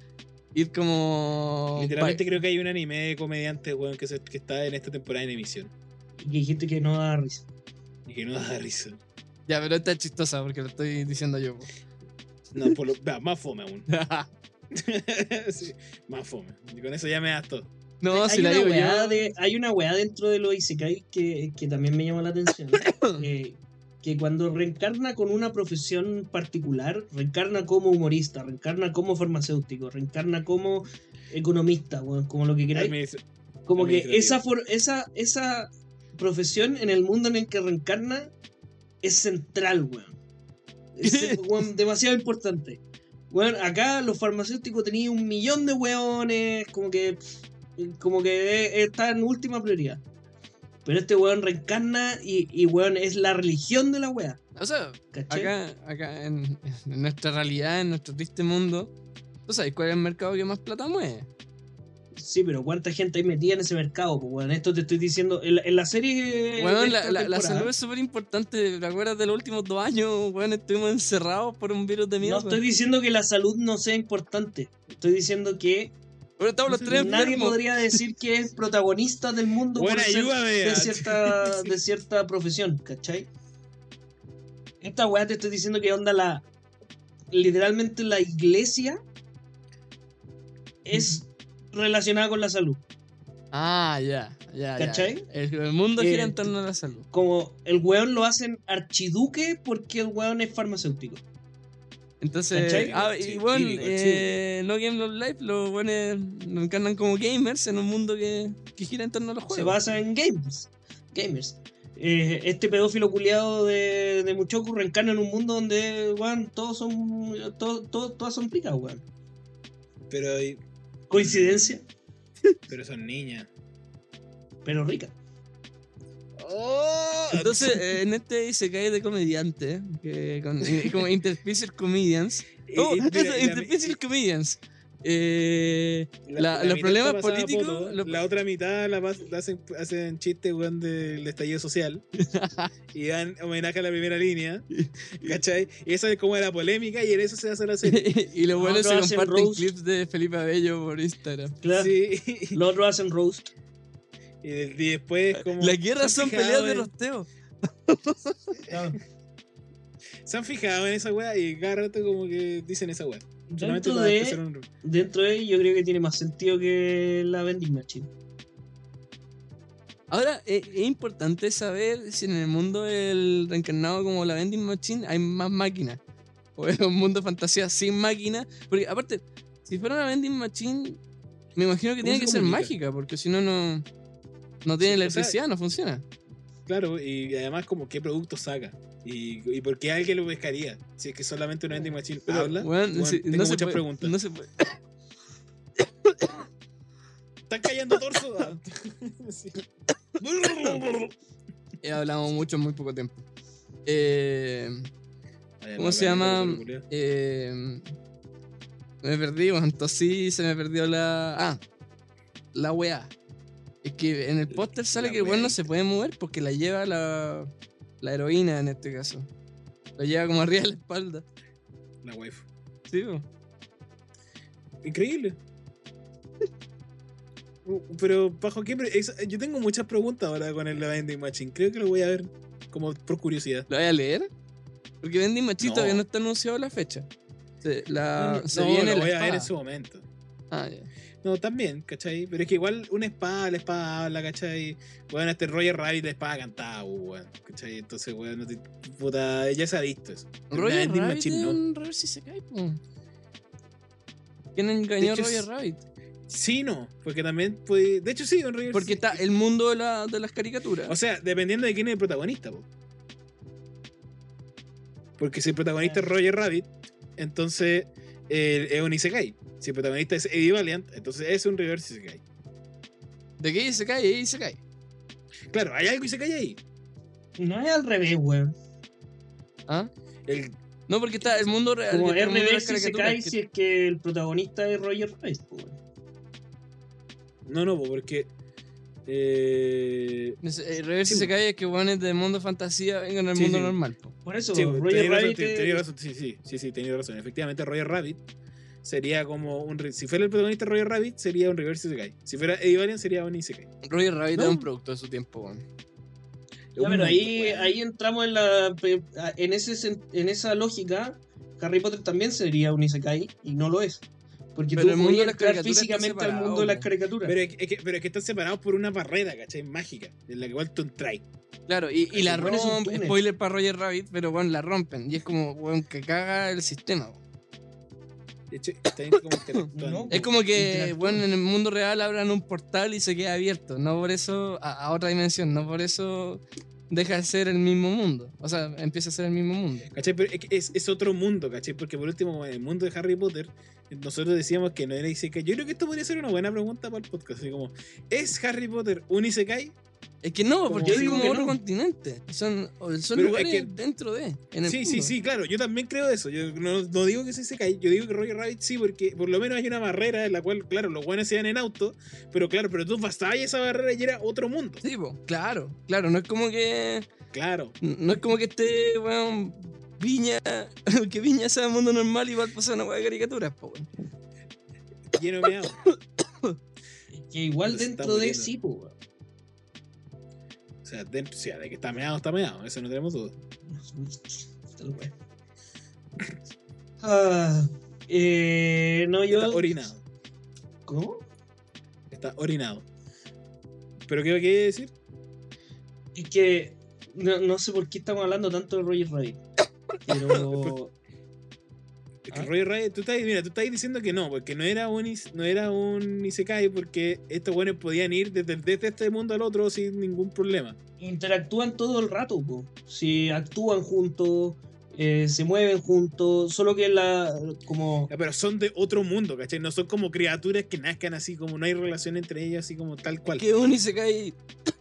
ir como... Literalmente creo que hay un anime de comediante weón, que, se- que está en esta temporada en emisión. Y que dijiste que no da risa. Y que no da risa. Ya, pero esta es chistosa porque lo estoy diciendo yo. po. No, por lo, vea, más fome aún. Sí, más fome. Y con eso ya me das todo. no, hay, si la una digo weá yo... de- hay una weá dentro de los Isekai que, que también me llama la atención. Eh, que cuando reencarna con una profesión particular, reencarna como humorista, reencarna como farmacéutico, reencarna como economista, como lo que queráis. Como que esa, for- esa, esa profesión en el mundo en el que reencarna es central, weón. Es weón, demasiado importante. Weón, acá los farmacéuticos tenían un millón de weones, como que como que está en última prioridad. Pero este weón reencarna y, y weón es la religión de la wea. O sea, acá, acá en, en nuestra realidad, en nuestro triste mundo, ¿tú sabes cuál es el mercado que más plata mueve? Sí, pero cuánta gente hay metida en ese mercado, pues weón. Esto te estoy diciendo. En la, en la serie. Bueno, la, salud es súper importante. ¿Te acuerdas de los últimos dos años? Bueno, estuvimos encerrados por un virus de mierda. No estoy diciendo que la salud no sea importante. Estoy diciendo que Pero estamos los tres nadie enfermos. podría decir que es protagonista del mundo Bueno, por ser ayúdame. de cierta, de cierta profesión, ¿cachai? Esta weá te estoy diciendo que onda la. Literalmente la iglesia es relacionada con la salud. Ah, ya, ya. ya. ¿Cachai? El, el mundo Eh, gira en torno a la salud. Como el weón lo hacen archiduque porque el weón es farmacéutico. Entonces, ¿Cachai? ah, y Sí, bueno, eh, no Game No Life, los buenos nos encarnan como gamers en un mundo que, que gira en torno a los Se juegos. basa en games. Gamers. Eh, este pedófilo culiado de, de Muchoku reencarna en un mundo donde, weón, todos son. todo- todo- todas son picas, weón. Pero, Coincidencia, pero son niñas. pero rica. Oh, Entonces, eh, en este dice que hay de comediante, que con, eh, como Interspecies Comedians. Y- Oh, y y Interspecies Comedians. Eh, La- la- la los problemas políticos. los- La otra mitad la, hacen, hacen chiste, weón, del estallido social. y dan homenaje a la primera línea. ¿Cachai? Y esa es como la polémica y en eso se hace la serie. y los No, buenos no se comparten roast. clips de Felipe Abello por Instagram. Claro. Sí. Los otros hacen roast. Y, de- y después, como. Las guerras ¿se han son peleas de rosteo. Se han fijado en esa weá y cada rato, como que dicen esa weá. Dentro de, un- dentro de yo creo que tiene más sentido que la vending machine. Ahora, eh, es importante saber si en el mundo del reencarnado como la vending machine hay más máquinas. O es un mundo de fantasía sin máquinas. Porque aparte, si fuera una vending machine, me imagino que ¿Cómo tiene se que ser mágica, porque si no, no, no tiene Sí, o electricidad, no funciona. Claro, y además, como qué producto saca. Y, y por qué alguien lo pescaría. Si es que solamente una vending machine Pero, habla. si- tengo no se muchas puede- preguntas. No se puede. Están cayendo torso. Sí. He hablado mucho en muy poco tiempo. Eh, ¿Cómo se llama? Eh, me perdí, bueno, entonces sí se me perdió la. Ah, la weá. Es que en el póster sale La que el weón no se puede mover porque la lleva la, la heroína en este caso. La lleva como arriba de la espalda. La waifu. Sí, po. Increíble. Uh, Pero, ¿bajo qué? Yo tengo muchas preguntas ahora con el vending machine. Creo que lo voy a ver como por curiosidad. ¿Lo voy a leer? Porque Vending Machine No. todavía no está anunciado la fecha. Se, la, se no, viene lo la voy a ver en su momento. Ah, ya. No, también, ¿cachai? Pero es que igual una espada, la espada habla, ¿cachai? Bueno, este Roger Rabbit, la espada cantaba, weón, ¿cachai? Entonces, weón, no te- puta, ya se ha visto eso. Roger Rabbit Machine no. un Reverse se cae, po. ¿Quién engañó a hecho, Roger es- Rabbit? Sí, no, porque también puede. De hecho, sí, un Roger Porque está el mundo de, la- de las caricaturas. O sea, dependiendo de quién es el protagonista, po. Porque si el protagonista es Roger Rabbit, entonces eh, es un Isekai. Si el protagonista es Eddie Valiant, entonces es un reverse Isekai. ¿De qué se cae? Ahí se cae. Claro, hay algo Isekai ahí. No es al revés, weón. ¿Ah? El, No, porque está el mundo real. Como es las revés si se caricaturas, cae que- si es que el protagonista es Roger Rabbit, po, weón. no, no, po, porque. Eh, El reverse Sí, se cae es que weones del mundo fantasía vengan al Sí, mundo sí. normal. po. Por eso, Roger tenía razón, es- sí, sí, sí, sí, tenía razón. Efectivamente, Roger Rabbit sería como un. Si fuera el protagonista Roger Rabbit, sería un reverse Isekai. Si fuera Eddie Valiant, sería un Isekai. Roger Rabbit No. es un producto de su tiempo, weón. Ya, Un pero ahí, ahí entramos en la en ese en esa lógica. Harry Potter también sería un Isekai y no lo es. Porque Pero tú el mundo de podías las entrar físicamente al mundo de las caricaturas. Pero es, que, es que- pero es que están separados por una barrera, ¿cachai? Mágica, en la que igual tú entras. Claro, y, y la rompen, spoiler para Roger Rabbit, pero bueno, la rompen. Y es como, weón, que caga el sistema. De hecho, como interactuando. No, Es como que, bueno, en el mundo real abran un portal y se queda abierto. No por eso, a, a otra dimensión, no por eso deja de ser el mismo mundo. O sea, empieza a ser el mismo mundo. ¿Cachai? Pero es, que es, es otro mundo, ¿cachai? Porque por último, en el mundo de Harry Potter, nosotros decíamos que no era Isekai. Yo creo que esto podría ser una buena pregunta para el podcast. Así como, ¿es Harry Potter un Isekai? Es que no, porque Yo es digo como que otro no. continente. Son, son lugares es que- dentro de. en el Sí, sí, mundo. sí, claro. Yo también creo eso. Yo no, no digo que sea Isekai. Yo digo que Roger Rabbit sí, porque por lo menos hay una barrera en la cual, claro, los buenos se iban en auto. Pero claro, pero tú pasabas esa barrera y era otro mundo. Sí, po, claro, claro. No es como que. Claro. No es como que esté, weón, Viña. Que Viña sea el mundo normal y va a pasar una weá de caricaturas, po, weón. Lleno de meado. Que igual dentro de sí, po, weón. O sea, dentro, o sea, de que está meado, está meado. Eso no tenemos duda. Ah, eh, no, yo. Está orinado. ¿Cómo? Está orinado. ¿Pero qué qué decir? Es que no, no sé por qué estamos hablando tanto de Roger Rabbit. Pero. Es que ¿Ah? Rabbit, tú estás, mira, tú estás diciendo que no, porque no era un, no era un Isekai, porque estos buenos podían ir desde, desde este mundo al otro sin ningún problema. interactúan todo el rato, po. Si actúan juntos, eh, se mueven juntos, solo que la. como. Pero son de otro mundo, ¿cachai? No son como criaturas que nazcan así, como no hay relación entre ellas, así como tal cual. Que un se cae.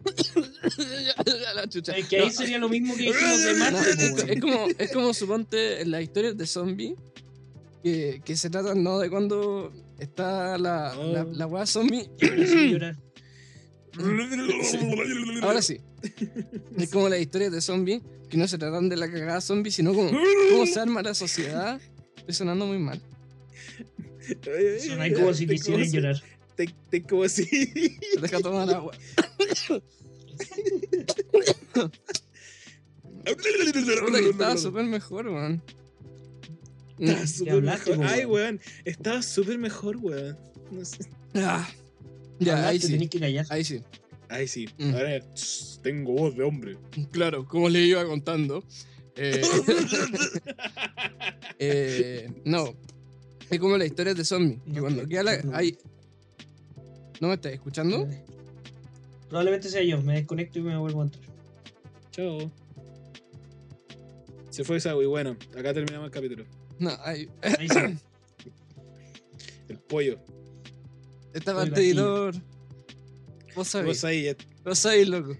la chucha. Es que ahí No, sería lo mismo que dijimos de no, Marte, es, po, es como, es como suponte en las historias de zombies que, que se tratan no de cuando está la, la, Oh. la zombie. Me hizo llorar. Ahora sí. Es como las historias de zombies que no se tratan de la cagada zombie, sino como cómo se arma la sociedad. Estoy sonando muy mal. Son ahí como si Te- quisieran llorar. si- Te, te- como así. Deja tomar agua. Estaba súper mejor, weón. Estaba ¿Qué súper mejor. Ay, weón? Estaba súper mejor, weón. No sé. Ah, ya, ahí sí. Ahí sí. Ay, sí. Mm. Ahora tss, tengo voz de hombre. Claro, como le iba contando. eh, eh, no. Es como las historias de zombies. Que No, cuando que- queda la. no. hay- ¿No me estás escuchando? Probablemente sea yo, me desconecto y me vuelvo a entrar. Chao. Se fue esa, y bueno, acá terminamos el capítulo. No, hay. Ahí sí. El pollo. Esta Oiga, parte sí. editor. Vos sabés. Vos ya- Vos sabés, loco.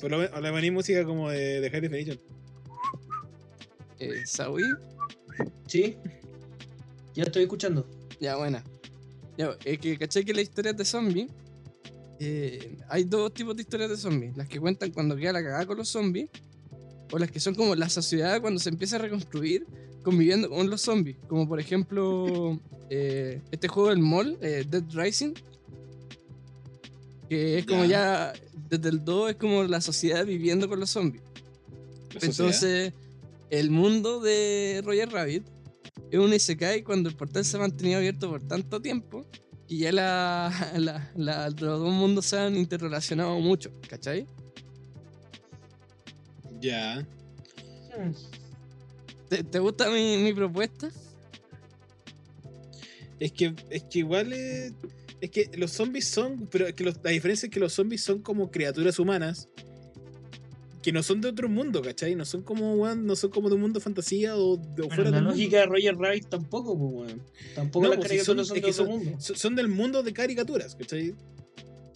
por lo menos música como de, de High Definition. Eh, ¿Sawi? ¿Sí? Ya estoy escuchando. Ya, buena. Ya, es que caché que las historias de zombies. eh, hay dos tipos de historias de zombies. Las que cuentan cuando queda la cagada con los zombies. O las que son como la sociedad cuando se empieza a reconstruir conviviendo con los zombies. Como por ejemplo eh, este juego del mall, eh, Dead Rising. Que es como ya, desde el 2 es como la sociedad viviendo con los zombies. Sociedad. Entonces, el mundo de Roger Rabbit es un Isekai cuando el portal se ha mantenido abierto por tanto tiempo que ya la, la- la- los dos mundos se han interrelacionado mucho, ¿cachai? Ya. ¿Te, te gusta mi, mi propuesta? Es que, es que igual es. Es que los zombies son. Pero es que los- la diferencia es que los zombies son como criaturas humanas. Que no son de otro mundo, ¿cachai? No son como, weón, no son como de un mundo de fantasía o de Pero fuera la lógica de Roger Rabbit tampoco, pues, weón. Tampoco No, las pues, caricaturas son- de otro son- mundo. son, son del mundo de caricaturas, ¿cachai?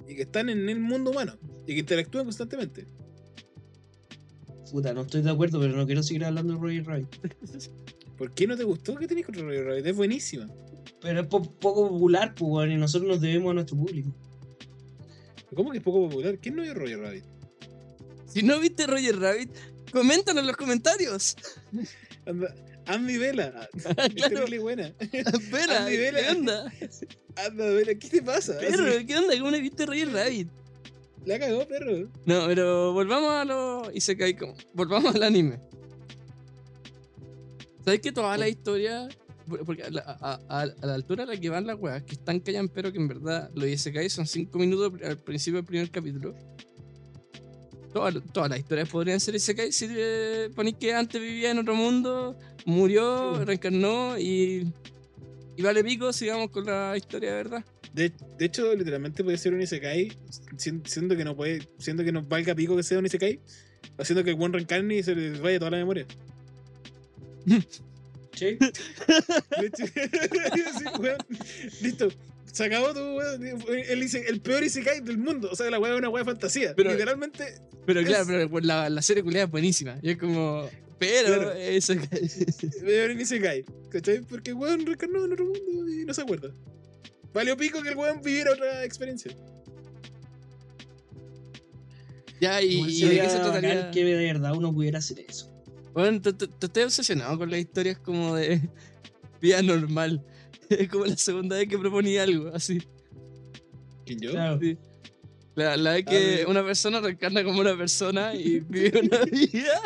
Y que están en el mundo humano. Y que interactúan constantemente. Puta, no estoy de acuerdo, pero no quiero seguir hablando de Roger Rabbit. ¿Por qué no te gustó? ¿Qué tenés contra Roger Rabbit? Es buenísima. Pero es po- poco popular, pues, weón, y nosotros nos debemos a nuestro público. ¿Cómo que es poco popular? ¿Quién no vio Roger Rabbit? Si no viste Roger Rabbit, coméntalo en los comentarios. Anda, Andy Vela. Es claro, terrible buena. espera, Andy Vela. ¿qué onda? Anda, Vela, ¿qué te pasa? Perro, Así, ¿qué onda? ¿Cómo no viste Roger Rabbit? la cagó, perro. No, pero volvamos a lo Isekai como. Volvamos al anime. ¿Sabes que toda la historia. Por- Porque a la, a- a- la altura a la que van las weas, que están callan, pero que en verdad los Isekai son 5 minutos al principio del primer capítulo. Toda- Todas las historias podrían ser Isekai si eh, ponéis que antes vivía en otro mundo, murió, reencarnó y. Y vale pico, sigamos con la historia de verdad. De, de hecho, literalmente puede ser un Isekai, sien- siendo que no puede, siendo que no valga pico que sea un Isekai, haciendo que el buen reencarne y se le vaya toda la memoria. ¿Sí? De hecho, sí, weón, listo. Se acabó tu weón. El, el peor Isekai del mundo. O sea, la weá es una weá de fantasía. Pero- Literalmente, Pero Es- claro, pero la, la serie culiada es buenísima. Y es como. Pero, Claro. Peor en Isekai. ¿Cachai? Porque el weón reencarnó en otro mundo y no se acuerda. Valió pico que el weón viviera otra experiencia. Ya, y, y de qué se trataría. que de verdad uno pudiera hacer eso. Bueno, te, te- te estoy obsesionado con las historias como de vida normal. Es como la segunda vez que proponía algo, así. ¿Quién yo? Claro. Sí. La, la vez que una persona reencarna como una persona y vive una vida.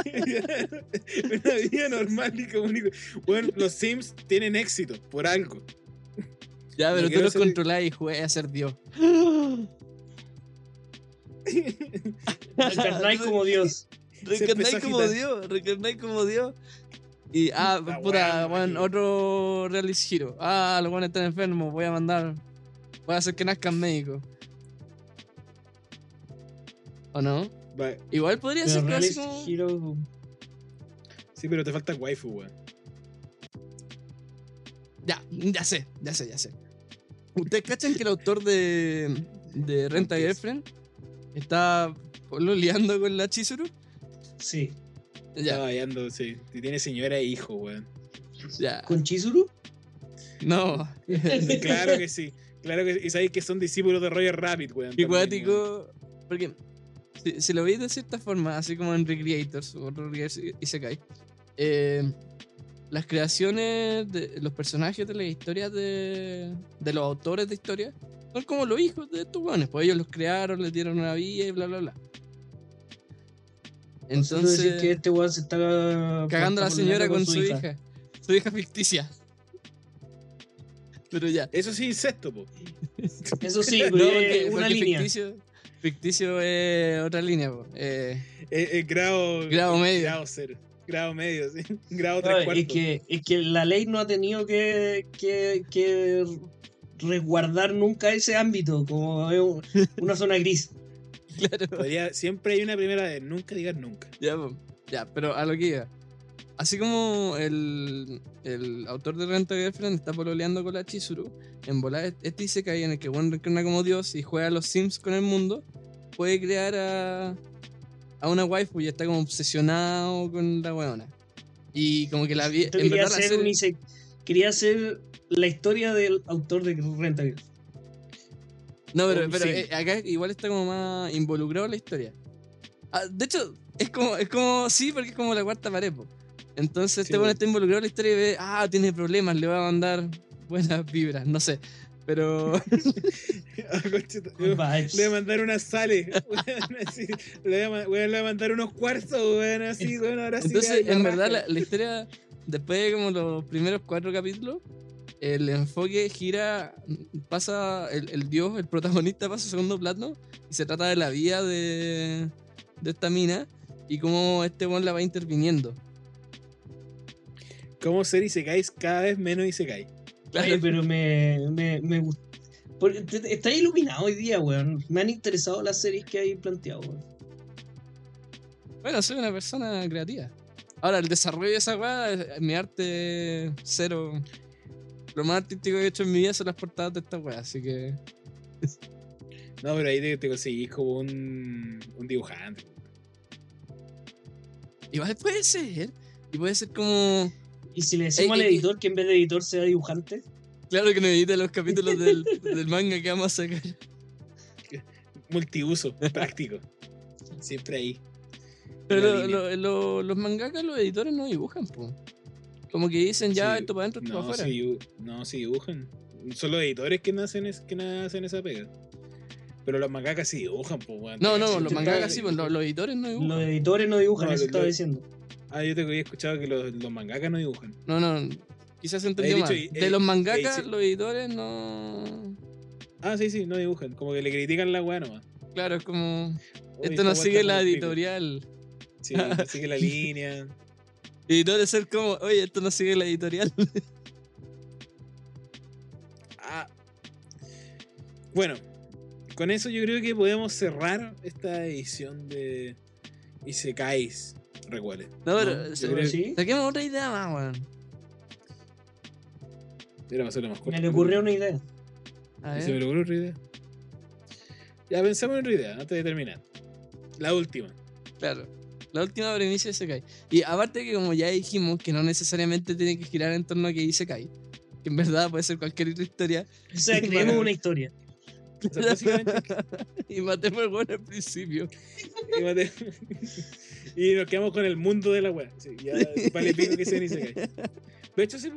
una vida normal y común. Bueno, los Sims tienen éxito por algo. Ya, pero tú los ser- controlás y juegas a ser Dios. Reencarnáis como Dios. Reencarnáis como. Dios, reencarnáis como Dios. Y, ah, La puta, imagino. otro reality hero. Ah, los buenos están enfermos, voy a mandar. Voy a hacer que nazcan médicos. ¿O no? Igual podría ser casi como. Hero. Sí, pero te falta waifu, weón. Ya, ya sé, ya sé, ya sé. ¿Ustedes cachan que el autor de, de Renta. Girlfriend está liando con la Chizuru? Sí. Ya, Estaba ando, sí. Y tiene señora e hijo, weón. ya. ¿Con Chizuru? No. Claro que sí. Claro que sí. Y sabéis que son discípulos de Roger Rabbit, weón. Cuático. Porque si, si lo veis de cierta forma, así como en Recreators o Recreators Isekai, eh, las creaciones de los personajes de las historias de, de los autores de historias son como los hijos de estos weones. Pues ellos los crearon, les dieron una vida y bla, bla, bla. Entonces, decir que este weón se está cagando a la señora con su hija. Su hija ficticia. Pero ya. Eso sí, incesto, po. Eso sí, No, pero porque- es una porque línea. Ficticio, ficticio es otra línea, po. Eh, Eh, eh, grado. Grado medio. Grado cero. Grado medio, sí. Grado No, tres es, cuartos. que, es que la ley no ha tenido que, que, que resguardar nunca ese ámbito, como una zona gris. Claro. Podría- siempre hay una primera vez. Nunca digas nunca. Ya, ya, pero a lo que iba. Así como el, el autor de Renta Girlfriend está pololeando con la Chizuru, en volar este Isekai en el que One reencarna como Dios y juega a los Sims con el mundo, puede crear a, a una waifu y está como obsesionado con la weona. Y como que la vi. Quería, hacer serie- quería hacer la historia del autor de Renta Girl. No, pero, pero eh, acá igual está como más involucrado en la historia. Ah, de hecho, es como, es como, sí, porque es como la cuarta pared, po. Entonces Sí, este bueno está involucrado en la historia y ve, ah, tiene problemas, le voy a mandar buenas vibras, no sé. Pero, Ah. Le voy a mandar unas sales. Le voy a, ma- weón, le voy a mandar unos cuarzos, weón, así, weón, ahora sí. entonces, en verdad, la, la historia, después de como los primeros cuatro capítulos, el enfoque gira, pasa, el, el dios, el protagonista pasa a segundo plano y se trata de la vida de, de esta mina y cómo este one la va interviniendo. Cómo ser Isekais cada vez menos Isekai. Oye, pero me, me, me gust- porque te- Está iluminado hoy día, weón. Me han interesado las series que hay planteado, weón. Bueno, soy una persona creativa. Ahora, el desarrollo de esa weá, es- mi arte cero. Lo más artístico que he hecho en mi vida son las portadas de esta weá, así que. No, pero ahí te, te conseguís como un, un dibujante. Igual puede ser. Y puede ser como. Y si le decimos Ey, al ey, editor que en vez de editor sea dibujante, Claro que no edita los capítulos del, del manga que vamos a sacar. Multiuso, práctico. Siempre ahí. Pero lo- línea. lo- lo- los mangakas, los editores no dibujan, po. Como que dicen ya Sí, esto para adentro, esto para afuera. no, sí dibujan. Son los editores que nacen, es, que hacen esa pega. Pero los mangakas sí dibujan, pues, weón. No, no, los mangakas sí, pues, los, los editores no dibujan. los editores no dibujan, No, eso lo- estaba lo- diciendo. Ah, yo te había escuchado que los, los mangakas no dibujan. No, no, quizás se entendió mal. eh, De los mangakas, eh, sí. los editores no. Ah, sí, sí, no dibujan. Como que le critican la weá nomás. Claro, es como. Esto no sigue la editorial. Sí, no sigue la línea. Editores ser como, oye, esto no sigue la editorial. Ah. Bueno, con eso yo creo que podemos cerrar esta edición de Isekais, recuerden. No, pero. Yo se- creo que ¿Sí? Saquemos otra idea más, weón. era más corto. Me le ocurrió una idea. A ¿Y se me ver. ocurrió otra idea? Ya pensamos en otra idea antes de terminar. La última. Claro. La última premisa se cae. Y aparte que como ya dijimos que no necesariamente tiene que girar en torno a que dice cae. Que en verdad puede ser cualquier otra historia. O sea, creemos una historia. Y matemos el weón al principio. y mate- y nos quedamos con el mundo de la wea. Sí, ya vale pico que sea ni se cae. De hecho, sí,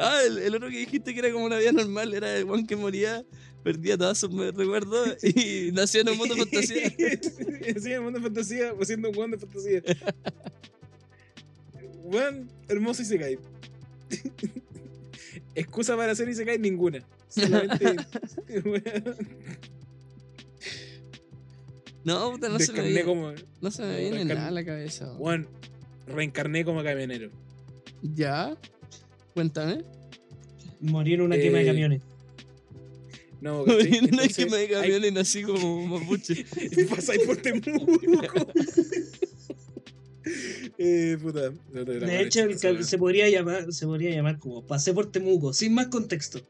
Ah, el, el otro que dijiste que era como una vida normal era el one que moría, perdía todos sus me- recuerdos y nació en un mundo de fantasía. sí, el mundo de fantasía, pues siendo un weón de fantasía. Weón, hermoso y se cae. Excusa para hacer y se cae ninguna. Solamente. No, puta, no se me viene, como. no se me viene nada a la cabeza. weón. Reencarné como camionero. ¿Ya? Cuéntame. Morí en una quema de Eh, camiones. No, no ¿cachai? es que me hay- y nací como mapuche. Pasáis por Temuco. eh, puta. no te De hecho, el se podría llamar, se podría llamar como Pasé por Temuco, sin más contexto.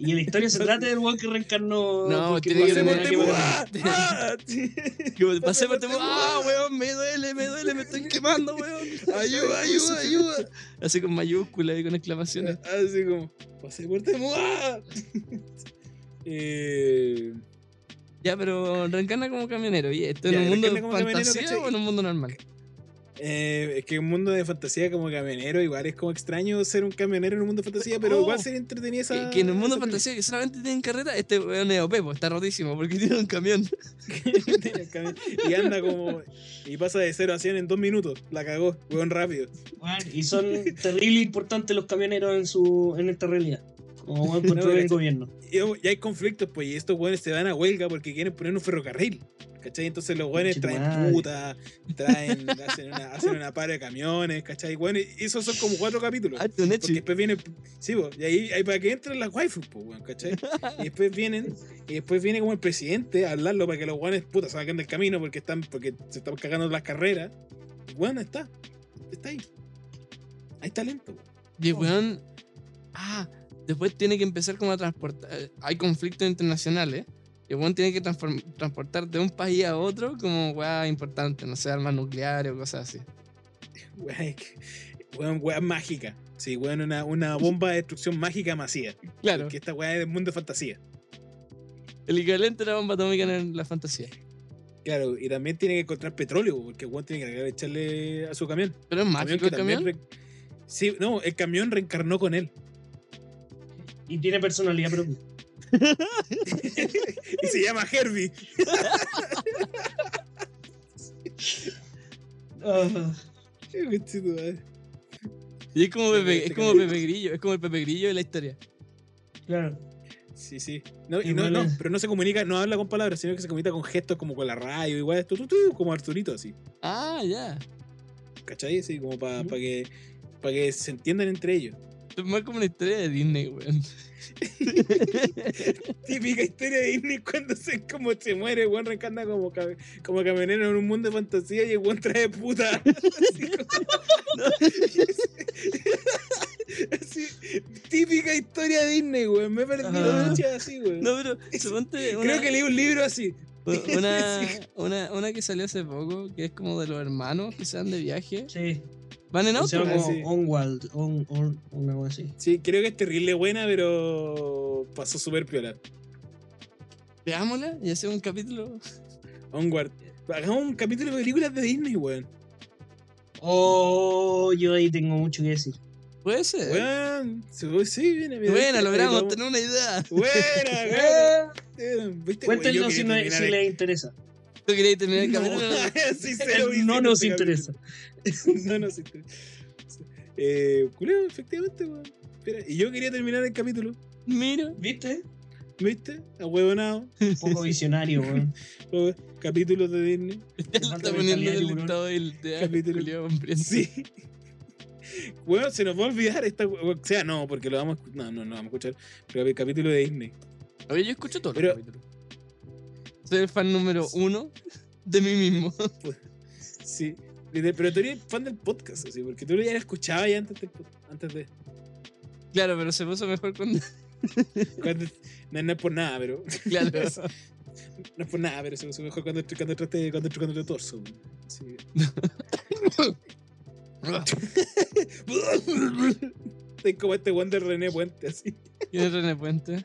Y la historia se trata del weón que reencarnó. No, tiene que pasé Pasé por por tener- Temuco. Temuco. ¡Ah! Que pasé por por Temuco, ¡Ah, weón! Me duele, me duele, me estoy quemando, weón. Ayuda, ayuda, ayuda. Así con mayúsculas y con exclamaciones. Así como, pasé por Temuco. Eh, Ya, pero reencarna como camionero. ¿Y esto en Ya, un mundo de fantasía ¿cachai? o en un mundo normal? eh, es que un mundo de fantasía como camionero, igual es como extraño ser un camionero en un mundo de fantasía, pero Oh. igual sería entretenida esa. Que, que en un mundo de fantasía que solamente tienen carreta, este weón es OP, po, está rotísimo porque tiene un camión. y anda como. Y pasa de 0 a 100 en 2 minutos. La cagó, weón rápido. Y son terrible importantes los camioneros en su en esta realidad. Como weón No, controla el ¿cachai? gobierno. Y, hay conflictos, pues, y estos weones se van a huelga porque quieren poner un ferrocarril. ¿Cachai? Entonces los weones traen puta, traen, hacen una, hacen una para de camiones, ¿cachai? Bueno, y esos son como cuatro capítulos. Porque después viene, sí, po, y ahí, ahí para que entren las waifus, pues, weón, ¿cachai? Y después vienen, y después viene como el presidente a hablarlo para que los weones, puta, salgan del camino porque están, porque se están cagando las carreras. Y weón, está, está ahí. Hay talento, weón. Y el weón. Ah, después tiene que empezar como a transportar. eh, Hay conflictos internacionales. Y el tiene que transportar de un país a otro como weá importante, no sé, armas nucleares o cosas así. Que- weón, weón mágica. Sí, weón, una, una bomba de destrucción mágica masiva. Claro, Porque esta weá es del mundo de fantasía. el equivalente de la bomba atómica en la fantasía. Claro, y también tiene que encontrar petróleo, porque weón tiene que echarle a su camión. Pero es mágico que el camión. Sí, no, el camión reencarnó con él. Y tiene personalidad propia. y se llama Herbie. Y es como Pepe, es como Pepe Grillo, es como el Pepe Grillo de la historia. Claro. Sí, sí. No, y no, no, pero no se comunica, no habla con palabras, sino que se comunica con gestos como con la radio, igual, tu, tu, tu, como Arturito, así. Ah, ya. ¿Cachai? Así como para Ujú. que, pa que se entiendan entre ellos. Es más como una historia de Disney, weón. Típica historia de Disney cuando se, como se muere, weón reencarna como, como camionero en un mundo de fantasía y el weón trae puta. Así como- Así, típica historia de Disney, weón. Me he perdido muchas así, weón. No, pero suponte una, Creo que leí un libro así. una, una, una que salió hace poco, que es como de los hermanos que se van de viaje. Sí. Van en auto. como sí. Onward. On, on, una cosa así. Sí, creo que es terrible buena, pero pasó súper piola. Veámosla y hacemos un capítulo. Onward. Hagamos un capítulo de películas de Disney, weón. Oh, yo ahí tengo mucho que decir. Puede ser. Weón. Sí, sí, viene. Buena, Ahí logramos tener una idea. Buena, Eh. Yo Cuéntenos si, no, si les interesa. ¿Tú querías terminar el No, capítulo? sí, cero No nos este interesa. capítulo. No nos interesa. Eh, culeo, efectivamente, weón. Y yo quería terminar el capítulo, Mira. ¿Viste? ¿viste? Ahuevonado. Un poco visionario, weón. Capítulos de Disney. Está poniendo el estado del Capítulo. Hambriento. Sí. Weón, se nos va a olvidar esta. O sea, no, porque lo vamos a No, no, no vamos a escuchar. Pero el capítulo de Disney. Oye, yo escucho todos Pero- los capítulos. Soy el fan número uno de mí mismo. Sí. Pero tú eres fan del podcast, así, porque tú ya lo escuchabas ya antes, pod- antes de. Claro, pero se puso mejor cuando. cuando- no, no es por nada, pero. Claro. No es por nada, pero se puso mejor cuando, cuando entraste cuando entró cuando torso. Sí. Es como este weón de René Puente, así. ¿Quién es René Puente?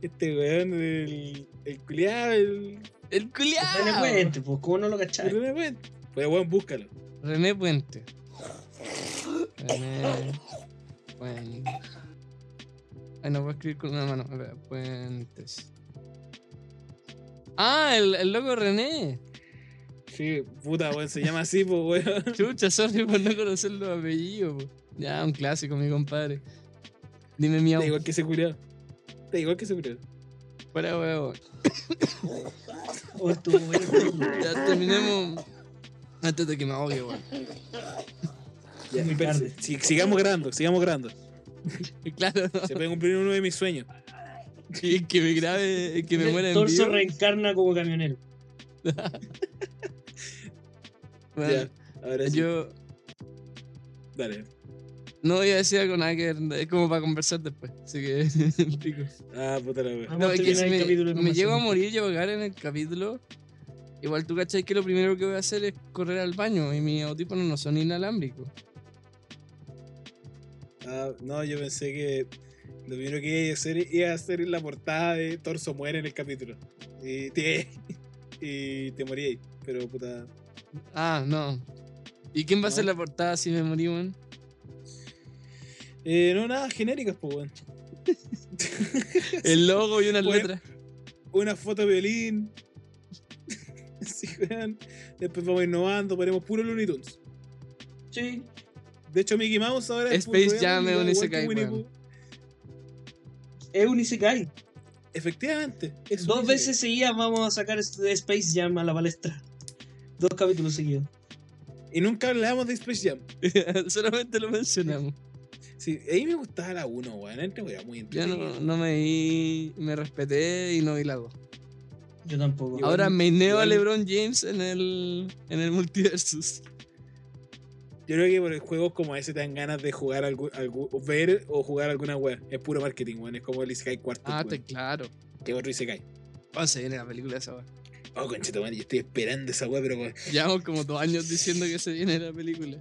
Este weón, el. El culiado, el. ¡El René culiao! Puente, pues, ¿cómo no lo el cachai? René Puente. Pues weón, búscalo. René Puente. René Puente. Ay, no voy a escribir con una mano. Espera, Puentes. Ah, el, el loco René. Sí, puta, weón, se llama así, pues weón. Chucha, sorry por no conocer los apellidos. po. Ya, un clásico, mi compadre. Dime miau. Da igual que ese culiado. Igual que huevo. Oh, estuvo bueno. Ya terminemos. Antes de que me ahogue, weón. Ya, Muy tarde. Sigamos grabando, sigamos grabando. Claro, Se puede cumplir uno de mis sueños. que, que me grabe, que me muera El en torso vivo. reencarna como camionero. Bueno, Ya, ahora sí. yo Dale. No voy a decir algo nada que es como para conversar después. Así que, pico. Ah, puta la wea. Vamos No, a es que terminar si el me, me llego a morir y a ahogar en el capítulo, igual tú cachai que lo primero que voy a hacer es correr al baño y mis audífonos no son inalámbricos. Ah, no, yo pensé que lo primero que iba a hacer iba a hacer la portada de Torso muere en el capítulo. Y te, y te morí ahí. Pero puta. Ah, no. ¿Y quién va a hacer la portada si me morí, weón? Eh, no, nada, genéricas, pues, weón. El logo y unas Bueno. letras. Una foto de violín. Sí, weón. Después vamos innovando, ponemos puro Looney Tunes. Sí. De hecho, Mickey Mouse ahora es Space Jam es un isekai, weón. Es un Isekai. Efectivamente. es Dos veces seguidas vamos a sacar este Space Jam a la palestra. Dos capítulos seguidos. Y nunca hablamos de Space Jam. Solamente lo mencionamos. Sí, ahí me gustaba la 1, weón. Una wea muy entretenida. no, no me vi, me respeté y no vi la 2. Yo tampoco. Ahora me neo a LeBron James en el, en el multiversus. Yo creo que por el juegos como ese te dan ganas de jugar algo, algo- o ver o jugar alguna wea. Es puro marketing, weón. Es como el Isekai cuarto. Ah, te, weón. claro. Que otro Isekai. Oh, se viene la película esa, weón. Oh, conchito, man, yo estoy esperando esa wea, pero weón, Llevamos como dos años diciendo que se viene la película.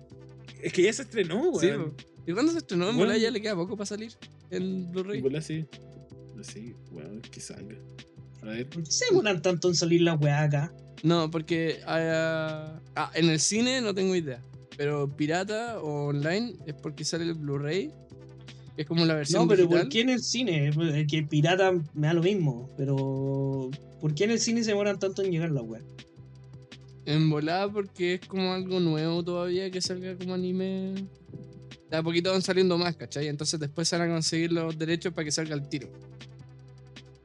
es que ya se estrenó, Sí, weón. po. ¿Y cuándo se estrenó? En Bueno. ya le queda poco para salir en Blu-ray. Bola, sí. Sí, weón, que salga. A ver. ¿Por qué se demoran tanto en salir las weas acá? No, porque ah, ah, en el cine no tengo idea. Pero pirata o online es porque sale el Blu-ray. Es como la versión No, pero digital. ¿por qué en el cine? El que pirata me da lo mismo. Pero. ¿Por qué en el cine se demoran tanto en llegar las weas? En volada porque es como algo nuevo todavía que salga como anime. De a poquito van saliendo más, ¿cachai? Entonces después se van a conseguir los derechos para que salga el tiro.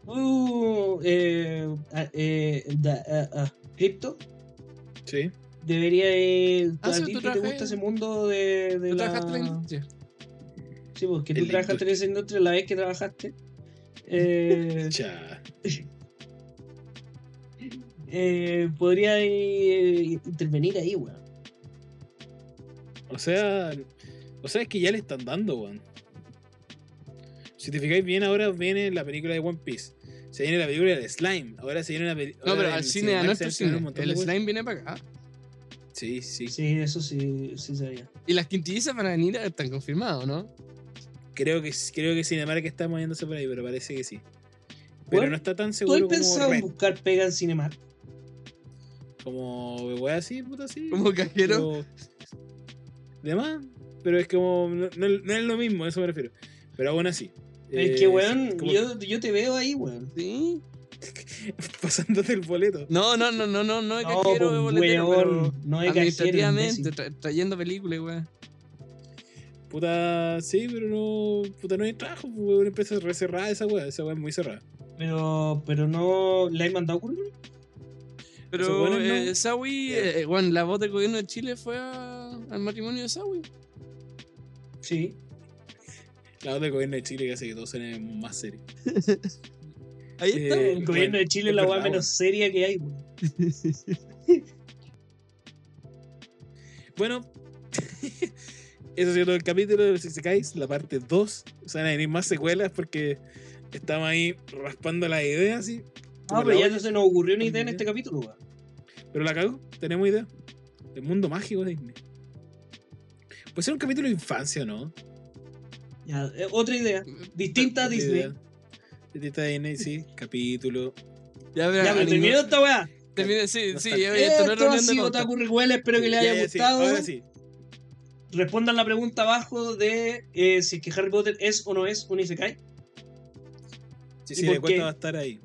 Uh, eh, ah, eh, da- Crypto Sí. debería ir. Ah, sí, ti tú que te gusta ese mundo de, de ¿Tú la. trabajaste en la industria? Sí, porque tú En la trabajaste en esa industria la vez que trabajaste. Eh, eh, podría eh, intervenir ahí, weón. O sea. O sea, es que ya le están dando, weón. Si te fijáis bien, ahora viene la película de One Piece. Se viene la película de Slime. Ahora se viene la película. No, pero al cine, a nuestro cine. El slime. slime viene para acá. Sí, sí. Sí, eso sí, sí sabía. Y las quintillizas van a venir, están confirmados, ¿no? Creo que, creo que Cinemark está moviéndose por ahí, pero parece que sí. Pero Bueno, no está tan ¿Tú has seguro pensado en buscar pega en Cinemark? Como wea así, puta así. Como cajero. Pero- De más. Pero es como. No, no- no es lo mismo, a eso me refiero. Pero aún así. Es eh, que, weón, como yo, yo te veo ahí, weón. Sí. Pasándote el boleto. No, no, no, no, no, no de No, cajero, pues, boletero, pero weón, no cajero, administrativamente, tra- trayendo películas, weón. Puta, sí, pero no. Puta, no hay trabajo. pues, Una empresa re cerrada esa wea. Esa wea es muy cerrada. Pero, pero no. ¿Le has mandado currículum? Pero no. eh, Sawi, eh, bueno, la voz del gobierno de Chile fue a- al matrimonio de Sawi. Sí. La otra del gobierno de Chile que hace que todo suene más serio. Ahí Eh, está. El Bueno, gobierno de Chile es la weá menos seria que hay, weón. Bueno, eso ha sido todo el capítulo de los Isekais, la parte 2. O sea, van a venir más secuelas porque estamos ahí raspando las ideas, ¿sí? Ah, pero ya no se nos ocurrió una idea en Idea. este capítulo, weón. Pero la cago, tenemos idea. El mundo mágico de Disney. Puede ser un capítulo de infancia, ¿no? Ya, eh, otra idea. Distinta a Disney. idea. Distinta a Disney, sí. Capítulo. Ya, Ya, pero terminó esta weá. Sí, sí, esto no ha de sido. Otaku Recuela, espero que les haya Ya, ya, sí, gustado. Ahora sí. Respondan la pregunta abajo de eh, si es que Harry Potter es o no es un Isekai. Sí, ¿Y sí, encuesta qué? va a estar ahí.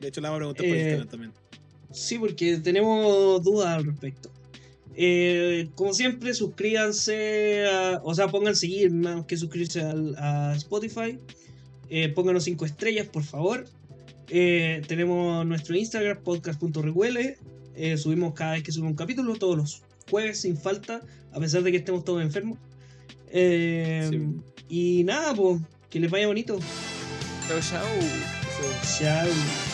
De hecho, la vamos a preguntar por Eh, Instagram también. Sí, porque tenemos dudas al respecto. Eh, como siempre, suscríbanse, a- o sea, pongan seguir más que suscribirse al- a Spotify. Eh, pónganos 5 estrellas, por favor. Eh, tenemos nuestro Instagram, podcast.recuele. Subimos cada vez que subimos un capítulo, todos los jueves sin falta, a pesar de que estemos todos enfermos. Sí. Y nada, pues, que les vaya bonito. Chao, chao. Chao.